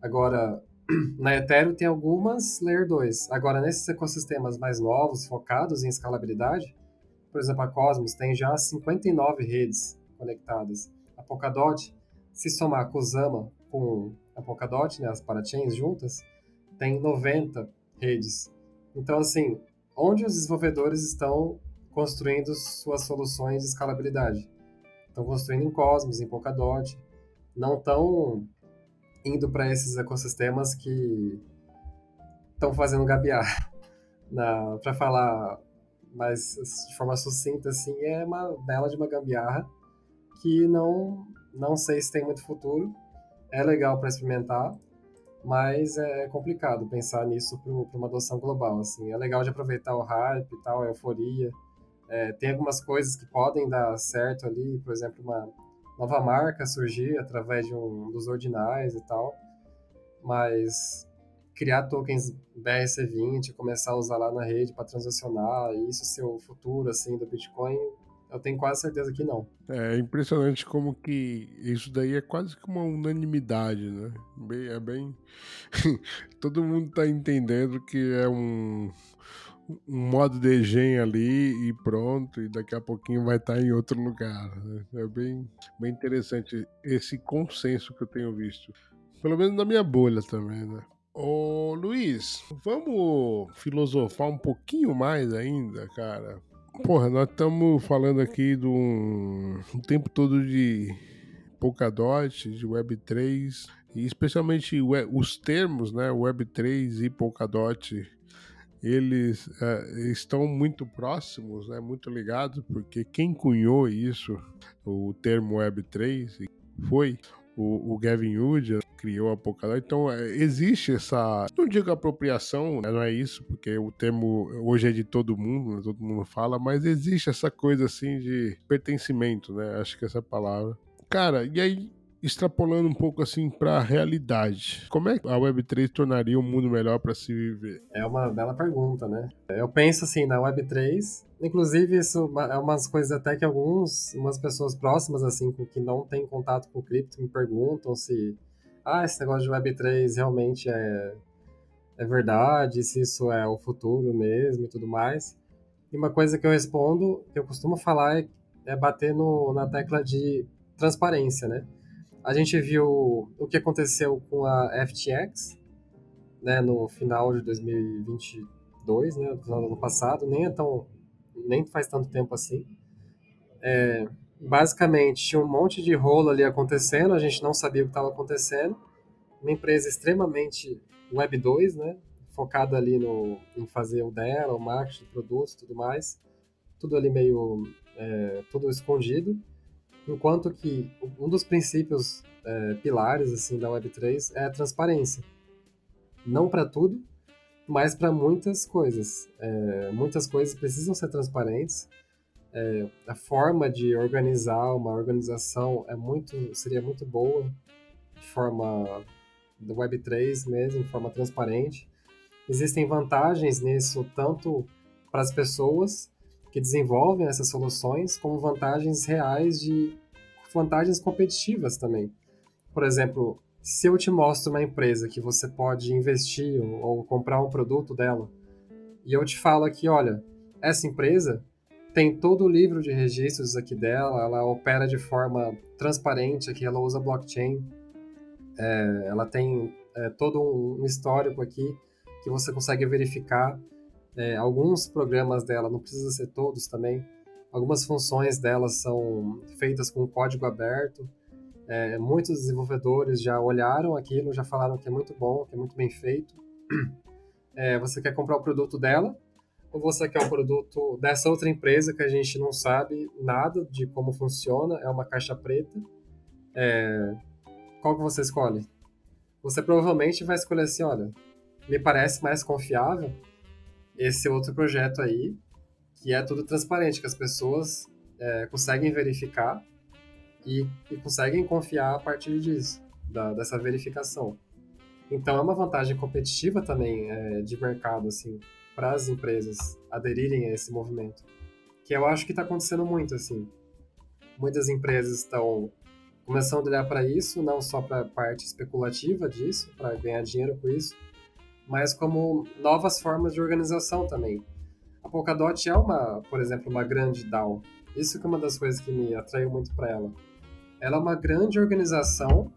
Agora, na Ethereum tem algumas Layer 2. Agora, nesses ecossistemas mais novos, focados em escalabilidade, por exemplo, a Cosmos tem já 59 redes conectadas. A Polkadot, se somar a Kusama com a Polkadot, né, as parachains juntas, tem 90 redes. Então, assim, onde os desenvolvedores estão construindo suas soluções de escalabilidade? Estão construindo em Cosmos, em Polkadot, não estão indo para esses ecossistemas que estão fazendo gabiar. Para falar mais de forma sucinta, assim, é uma bela de uma gambiarra que não, não sei se tem muito futuro. É legal para experimentar, mas é complicado pensar nisso para uma adoção global. Assim. É legal de aproveitar o hype e tal, a euforia. É, tem algumas coisas que podem dar certo ali, por exemplo, uma nova marca surgir através de um dos ordinais e tal, mas criar tokens BRC20, começar a usar lá na rede para transacionar, isso ser o futuro assim do Bitcoin, eu tenho quase certeza que não. É impressionante como que isso daí é quase que uma unanimidade, né? Bem, é bem. Todo mundo está entendendo que é um, um modo de gen ali e pronto, e daqui a pouquinho vai estar tá em outro lugar. Né? É bem, bem interessante esse consenso que eu tenho visto. Pelo menos na minha bolha também, né? Ô Luiz, vamos filosofar um pouquinho mais ainda, cara. Porra, nós estamos falando aqui do um, tempo todo de Polkadot, de Web3, e especialmente os termos, né, Web3 e Polkadot eles uh, estão muito próximos, né, muito ligados, porque quem cunhou isso, o termo Web3, foi o, o Gavin Wood, criou a Polkadot. Então, é, existe essa. Não digo apropriação, né, não é isso, porque o termo hoje é de todo mundo, né, todo mundo fala, mas existe essa coisa assim de pertencimento, né? Acho que essa é palavra. Cara, e aí extrapolando um pouco assim para a realidade, como é que a Web3 tornaria o um mundo melhor para se viver? É uma bela pergunta, né? Eu penso assim na Web3, inclusive isso é umas coisas até que alguns, umas pessoas próximas assim que não têm contato com cripto me perguntam se ah, esse negócio de Web3 realmente é é verdade, se isso é o futuro mesmo e tudo mais. E uma coisa que eu respondo, que eu costumo falar é, é bater no, na tecla de transparência, né? A gente viu o que aconteceu com a FTX, né, no final de 2022, né, no ano passado, nem é tão, nem faz tanto tempo assim. É, basicamente, tinha um monte de rolo ali acontecendo, a gente não sabia o que estava acontecendo. Uma empresa extremamente Web 2, né, focada ali no, em fazer o dela, o marketing produtos tudo mais. Tudo ali meio, é, tudo escondido. Enquanto que um dos princípios é, pilares assim da Web3 é a transparência não para tudo, mas para muitas coisas. É, muitas coisas precisam ser transparentes. É, a forma de organizar uma organização é muito, seria muito boa de forma do Web3 mesmo, de forma transparente. Existem vantagens nisso tanto para as pessoas que desenvolvem essas soluções, como vantagens reais de vantagens competitivas também. Por exemplo, se eu te mostro uma empresa que você pode investir ou, ou comprar um produto dela, e eu te falo aqui, olha, essa empresa tem todo o livro de registros aqui dela, ela opera de forma transparente aqui, ela usa blockchain, é, ela tem é, todo um histórico aqui que você consegue verificar. É, alguns programas dela, não precisa ser todos também, algumas funções dela são feitas com código aberto, é, muitos desenvolvedores já olharam aquilo, já falaram que é muito bom, que é muito bem feito. É, você quer comprar o produto dela ou você quer o produto dessa outra empresa que a gente não sabe nada de como funciona, é uma caixa preta. É, qual que você escolhe? Você provavelmente vai escolher assim, olha, me parece mais confiável esse outro projeto aí, que é tudo transparente, que as pessoas é, conseguem verificar e, e conseguem confiar a partir disso, da, dessa verificação. Então é uma vantagem competitiva também é, de mercado assim para as empresas aderirem a esse movimento, que eu acho que está acontecendo muito assim. Muitas empresas estão começando a olhar para isso, não só para a parte especulativa disso, para ganhar dinheiro com isso, mas como novas formas de organização também. A Polkadot é uma, por exemplo, uma grande DAO. Isso que é uma das coisas que me atraiu muito para ela. Ela é uma grande organização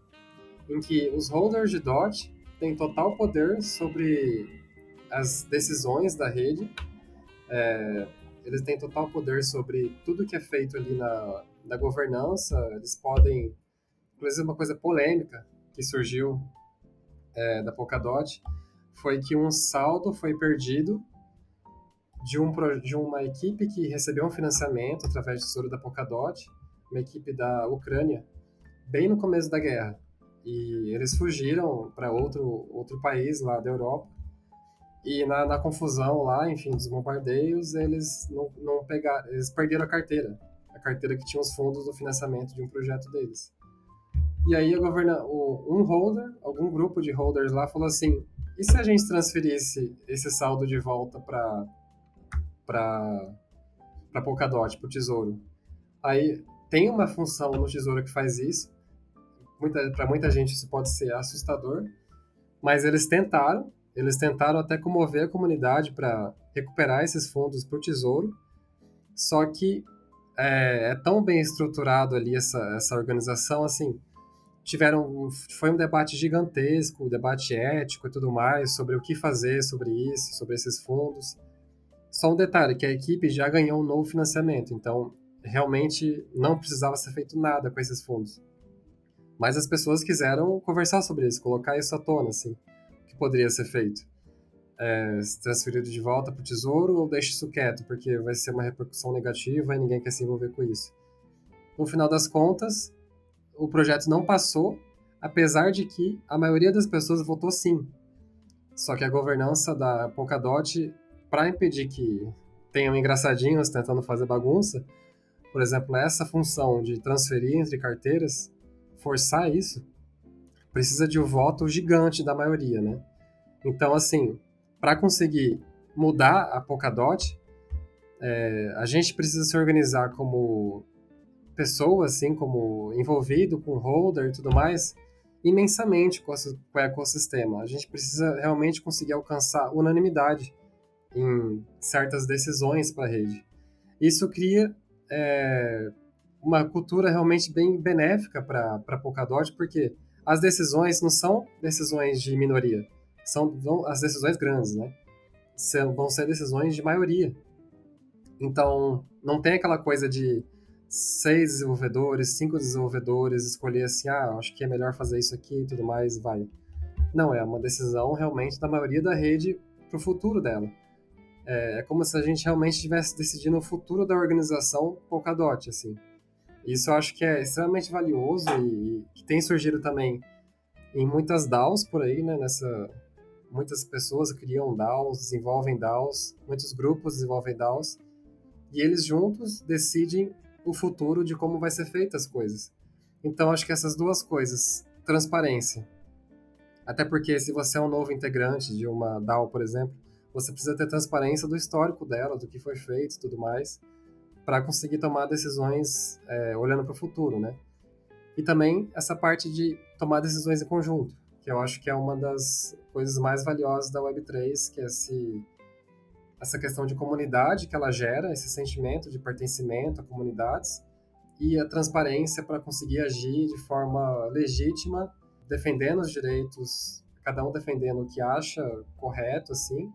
em que os holders de DOT têm total poder sobre as decisões da rede, é, eles têm total poder sobre tudo que é feito ali na, na governança, eles podem, inclusive uma coisa polêmica que surgiu é, da Polkadot, foi que um saldo foi perdido de, um, de uma equipe que recebeu um financiamento através do tesouro da Polkadot, uma equipe da Ucrânia, bem no começo da guerra. E eles fugiram para outro, outro país lá da Europa. E na, na, confusão lá, enfim, dos bombardeios, eles não, não pegaram, eles perderam a carteira, a carteira que tinha os fundos do financiamento de um projeto deles. E aí governa, o, um holder, algum grupo de holders lá falou assim: e se a gente transferisse esse saldo de volta para para para Polkadot, para o tesouro? Aí tem uma função no Tesouro que faz isso. Para muita gente isso pode ser assustador, mas eles tentaram, eles tentaram até comover a comunidade para recuperar esses fundos para o Tesouro, só que é, é, tão bem estruturado ali essa, essa organização, assim, tiveram, foi um debate gigantesco, um debate ético e tudo mais, sobre o que fazer sobre isso, sobre esses fundos. Só um detalhe, que a equipe já ganhou um novo financiamento, então realmente não precisava ser feito nada com esses fundos. Mas as pessoas quiseram conversar sobre isso, colocar isso à tona, assim, o que poderia ser feito. É, transferido de volta para o tesouro ou deixa isso quieto, porque vai ser uma repercussão negativa e ninguém quer se envolver com isso. No final das contas, o projeto não passou, apesar de que a maioria das pessoas votou sim. Só que a governança da Polkadot, para impedir que tenham engraçadinhos tentando fazer bagunça, por exemplo, essa função de transferir entre carteiras, forçar isso, precisa de um voto gigante da maioria, né? Então, assim, para conseguir mudar a Polkadot, é, a gente precisa se organizar como pessoa, assim, como envolvido com holder e tudo mais, imensamente com o ecossistema. A gente precisa realmente conseguir alcançar unanimidade em certas decisões para a rede. Isso cria é, uma cultura realmente bem benéfica para Polkadot, porque as decisões não são decisões de minoria, são as decisões grandes, né? São, vão ser decisões de maioria. Então, não tem aquela coisa de seis desenvolvedores, cinco desenvolvedores escolher assim, ah, acho que é melhor fazer isso aqui e tudo mais, vai. Não, é uma decisão realmente da maioria da rede para o futuro dela. É, é, como se a gente realmente estivesse decidindo o futuro da organização Polkadot, assim. Isso eu acho que é extremamente valioso e, e que tem surgido também em muitas DAOs por aí, né, nessa muitas pessoas criam DAOs, desenvolvem DAOs, muitos grupos desenvolvem DAOs, e eles juntos decidem o futuro de como vai ser feita as coisas. Então acho que essas duas coisas, transparência. Até porque se você é um novo integrante de uma DAO, por exemplo, você precisa ter transparência do histórico dela, do que foi feito e tudo mais, para conseguir tomar decisões é, olhando para o futuro, né? E também essa parte de tomar decisões em conjunto, que eu acho que é uma das coisas mais valiosas da Web3, que é esse, essa questão de comunidade que ela gera, esse sentimento de pertencimento a comunidades, e a transparência para conseguir agir de forma legítima, defendendo os direitos, cada um defendendo o que acha correto, assim,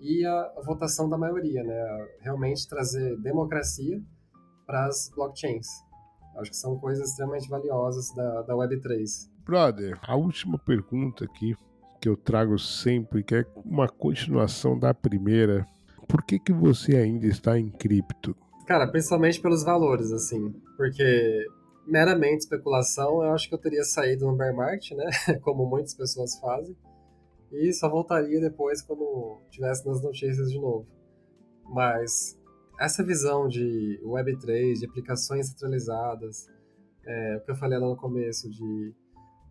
e a, votação da maioria, né? Realmente trazer democracia para as blockchains. Acho que são coisas extremamente valiosas da, da Web3. Brother, a última pergunta aqui que eu trago sempre, que é uma continuação da primeira. Por que, que você ainda está em cripto? Cara, principalmente pelos valores, assim. Porque meramente especulação, eu acho que eu teria saído no bear market, né? Como muitas pessoas fazem. E só voltaria depois quando tivesse nas notícias de novo. Mas essa visão de Web3, de aplicações centralizadas, é, o que eu falei lá no começo, de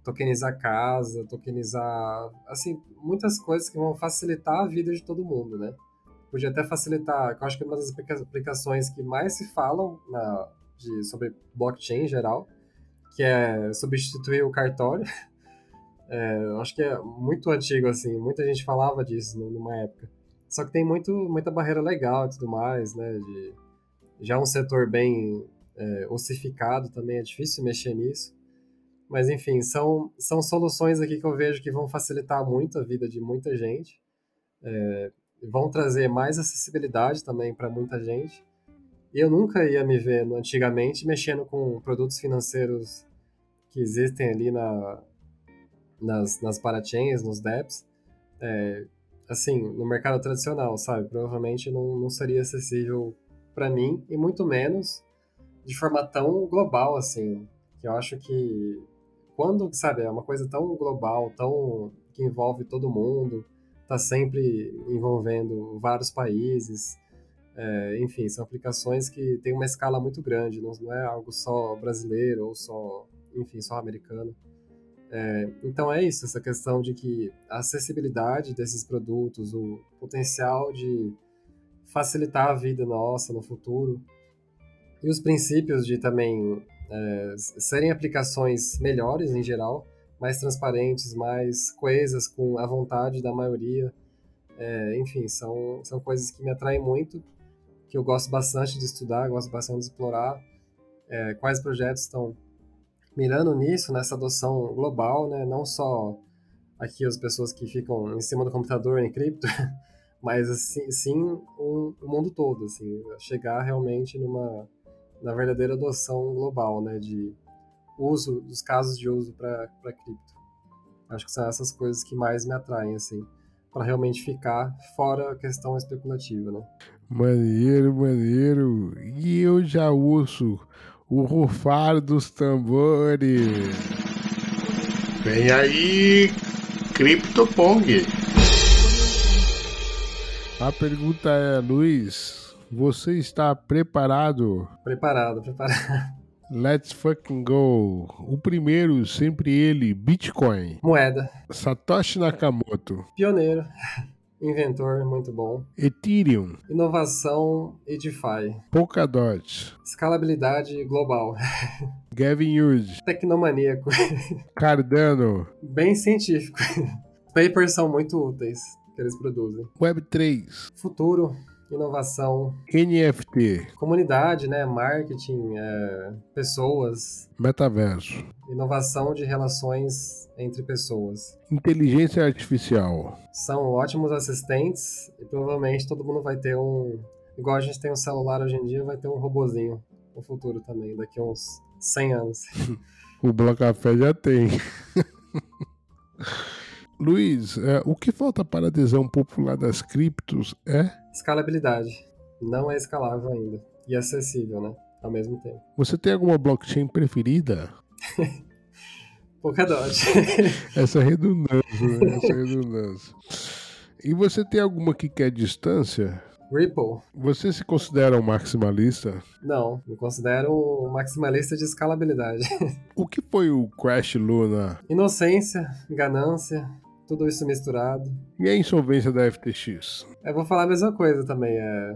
tokenizar casa, tokenizar, assim, muitas coisas que vão facilitar a vida de todo mundo, né? Podia até facilitar, eu acho que é uma das aplicações que mais se falam na, de, sobre blockchain em geral, que é substituir o cartório. É, acho que é muito antigo, assim, muita gente falava disso numa época. Só que tem muito, muita barreira legal e tudo mais, né? De, já um setor bem é, ossificado também, é difícil mexer nisso. Mas, enfim, são, são soluções aqui que eu vejo que vão facilitar muito a vida de muita gente. É, vão trazer mais acessibilidade também para muita gente. E eu nunca ia me ver antigamente mexendo com produtos financeiros que existem ali na, nas, nas parachains, nos dApps, é, assim, no mercado tradicional, sabe? Provavelmente não, não seria acessível para mim e muito menos de forma tão global assim. Que eu acho que quando, sabe, é uma coisa tão global, tão que envolve todo mundo, tá sempre envolvendo vários países, é, enfim, são aplicações que têm uma escala muito grande, não, não é algo só brasileiro ou só, enfim, só americano. É, então é isso, essa questão de que a acessibilidade desses produtos, o potencial de facilitar a vida nossa no futuro e os princípios de também é, serem aplicações melhores em geral, mais transparentes, mais coesas com a vontade da maioria. É, enfim, são, são coisas que me atraem muito, que eu gosto bastante de estudar, gosto bastante de explorar. É, quais projetos estão mirando nisso, nessa adoção global, né? Não só aqui as pessoas que ficam em cima do computador em cripto, mas assim, sim o, o mundo todo, assim, chegar realmente numa na verdadeira adoção global, né, de uso dos casos de uso para cripto. Acho que são essas coisas que mais me atraem, assim, para realmente ficar fora a questão especulativa, né? Maneiro, maneiro. E eu já uso o rufar dos tambores. Vem aí, CryptoPong. A pergunta é, Luiz, você está preparado? Preparado, preparado. Let's fucking go. O primeiro, sempre ele, Bitcoin. Moeda. Satoshi Nakamoto. Pioneiro. Inventor, muito bom. Ethereum. Inovação e DeFi. Polkadot. Escalabilidade global. Gavin Hughes. Tecnomaníaco. Cardano. Bem científico. Papers são muito úteis que eles produzem. Web3. Futuro. inovação, NFT, comunidade, né, marketing, é, pessoas, metaverso, inovação de relações entre pessoas. inteligência artificial, São ótimos assistentes e provavelmente todo mundo vai ter um, igual a gente tem um celular hoje em dia, vai ter um robozinho no futuro também, daqui a uns 100 anos. o Bloco Café já tem. Luiz, é, o que falta para a adesão popular das criptos é Escalabilidade. Não é escalável ainda. E acessível, né? Ao mesmo tempo. Você tem alguma blockchain preferida? Polkadot. Essa redundância, né? Essa redundância. E você tem alguma que quer distância? Ripple. Você se considera um maximalista? Não, me considero um maximalista de escalabilidade. O que foi o Crash Luna Inocência, ganância, tudo isso misturado. e a insolvência da FTX? Eu vou falar a mesma coisa também. É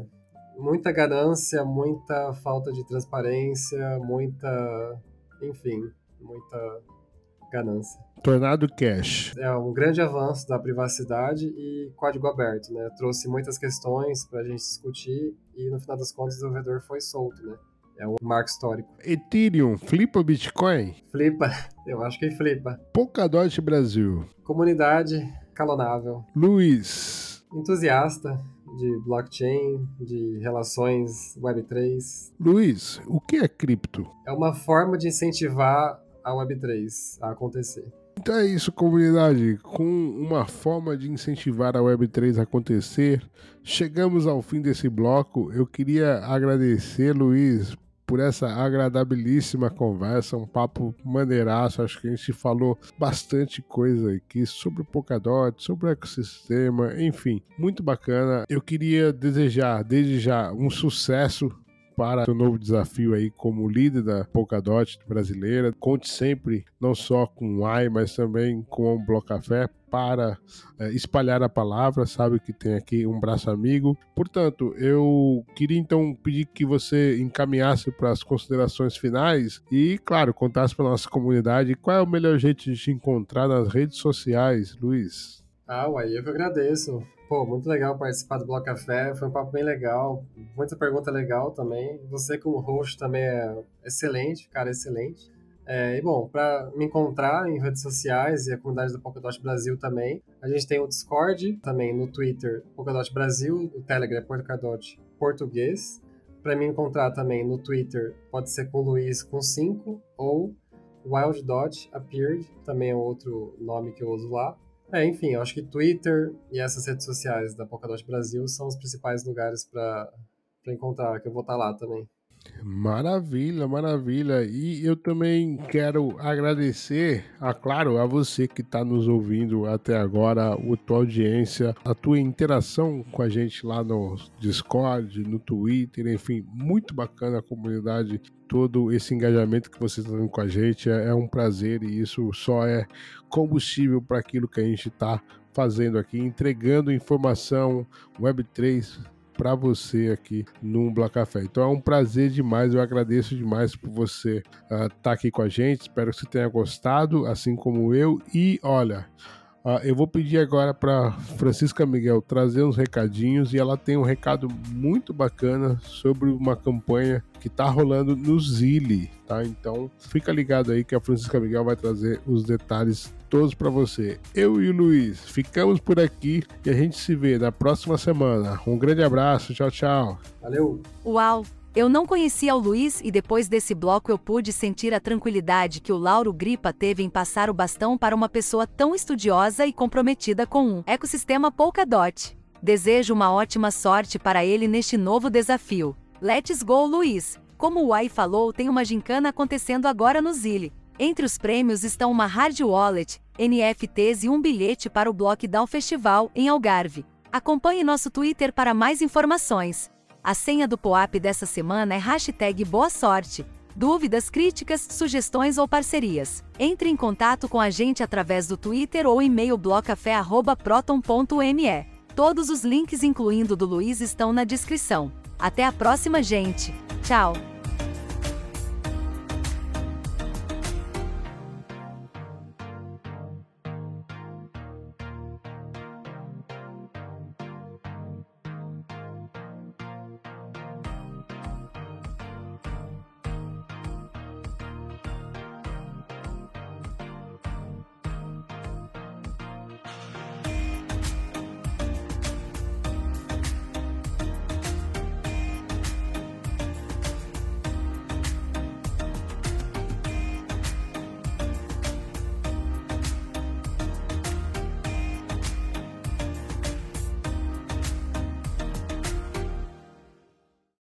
muita ganância, muita falta de transparência, muita. Enfim, muita ganância. Tornado Cash. É um grande avanço da privacidade e código aberto, né? Trouxe muitas questões para a gente discutir e no final das contas o desenvolvedor foi solto, né? É um marco histórico. Ethereum, flipa Bitcoin? Flipa, eu acho que flipa. Polkadot Brasil. Comunidade calonável. Luiz. Entusiasta de blockchain, de relações Web3. Luiz, o que é cripto? É uma forma de incentivar a Web3 a acontecer. Então é isso, comunidade. Com uma forma de incentivar a Web3 a acontecer, chegamos ao fim desse bloco. Eu queria agradecer, Luiz, por essa agradabilíssima conversa, um papo maneiraço. Acho que a gente falou bastante coisa aqui sobre o Polkadot, sobre o ecossistema, enfim, muito bacana. Eu queria desejar, desde já, um sucesso para o novo desafio aí como líder da Polkadot brasileira. Conte sempre, não só com o AI, mas também com o Bloco Café para eh, espalhar a palavra, sabe que tem aqui um braço amigo. Portanto, eu queria então pedir que você encaminhasse para as considerações finais e, claro, contasse para nossa comunidade qual é o melhor jeito de te encontrar nas redes sociais, Luiz. Ah, uai, eu que agradeço. Pô, muito legal participar do Bloco Café, foi um papo bem legal, muita pergunta legal também. Você como host também é excelente, cara, excelente. É, e bom, para me encontrar em redes sociais e a comunidade da Polkadot Brasil também, a gente tem o Discord, também no Twitter, Polkadot Brasil, o Telegram é Polkadot Português. Para me encontrar também no Twitter, pode ser com Luiz com 5 ou Wild Dot Appeared, também é outro nome que eu uso lá. É, enfim, eu acho que Twitter e essas redes sociais da Polkadot Brasil são os principais lugares para encontrar, que eu vou estar lá também. Maravilha, maravilha. E eu também quero agradecer, a, claro, a você que está nos ouvindo até agora, a tua audiência, a tua interação com a gente lá no Discord, no Twitter, enfim, muito bacana a comunidade, todo esse engajamento que vocês estão tendo com a gente. É, é um prazer e isso só é combustível para aquilo que a gente está fazendo aqui, entregando informação Web3 para você aqui no Black Café. Então é um prazer demais, eu agradeço demais por você estar uh, tá aqui com a gente. Espero que você tenha gostado, assim como eu. E olha, uh, eu vou pedir agora para Francisca Miguel trazer uns recadinhos e ela tem um recado muito bacana sobre uma campanha que está rolando no Zile, tá? Então fica ligado aí que a Francisca Miguel vai trazer os detalhes todos para você. Eu e o Luiz ficamos por aqui e a gente se vê na próxima semana. Um grande abraço, tchau, tchau. Valeu! Uau! Eu não conhecia o Luiz e depois desse bloco eu pude sentir a tranquilidade que o Lauro Gripa teve em passar o bastão para uma pessoa tão estudiosa e comprometida com um ecossistema Polkadot. Desejo uma ótima sorte para ele neste novo desafio. Let's go, Luiz! Como o Uai falou, tem uma gincana acontecendo agora no Zile. Entre os prêmios estão uma hard wallet, NFTs e um bilhete para o Blockdown Festival em Algarve. Acompanhe nosso Twitter para mais informações. A senha do POAP dessa semana é hashtag Boa Sorte. Dúvidas, críticas, sugestões ou parcerias? Entre em contato com a gente através do Twitter ou e-mail blocafé.proton.me. Todos os links, incluindo do Luiz, estão na descrição. Até a próxima, gente. Tchau!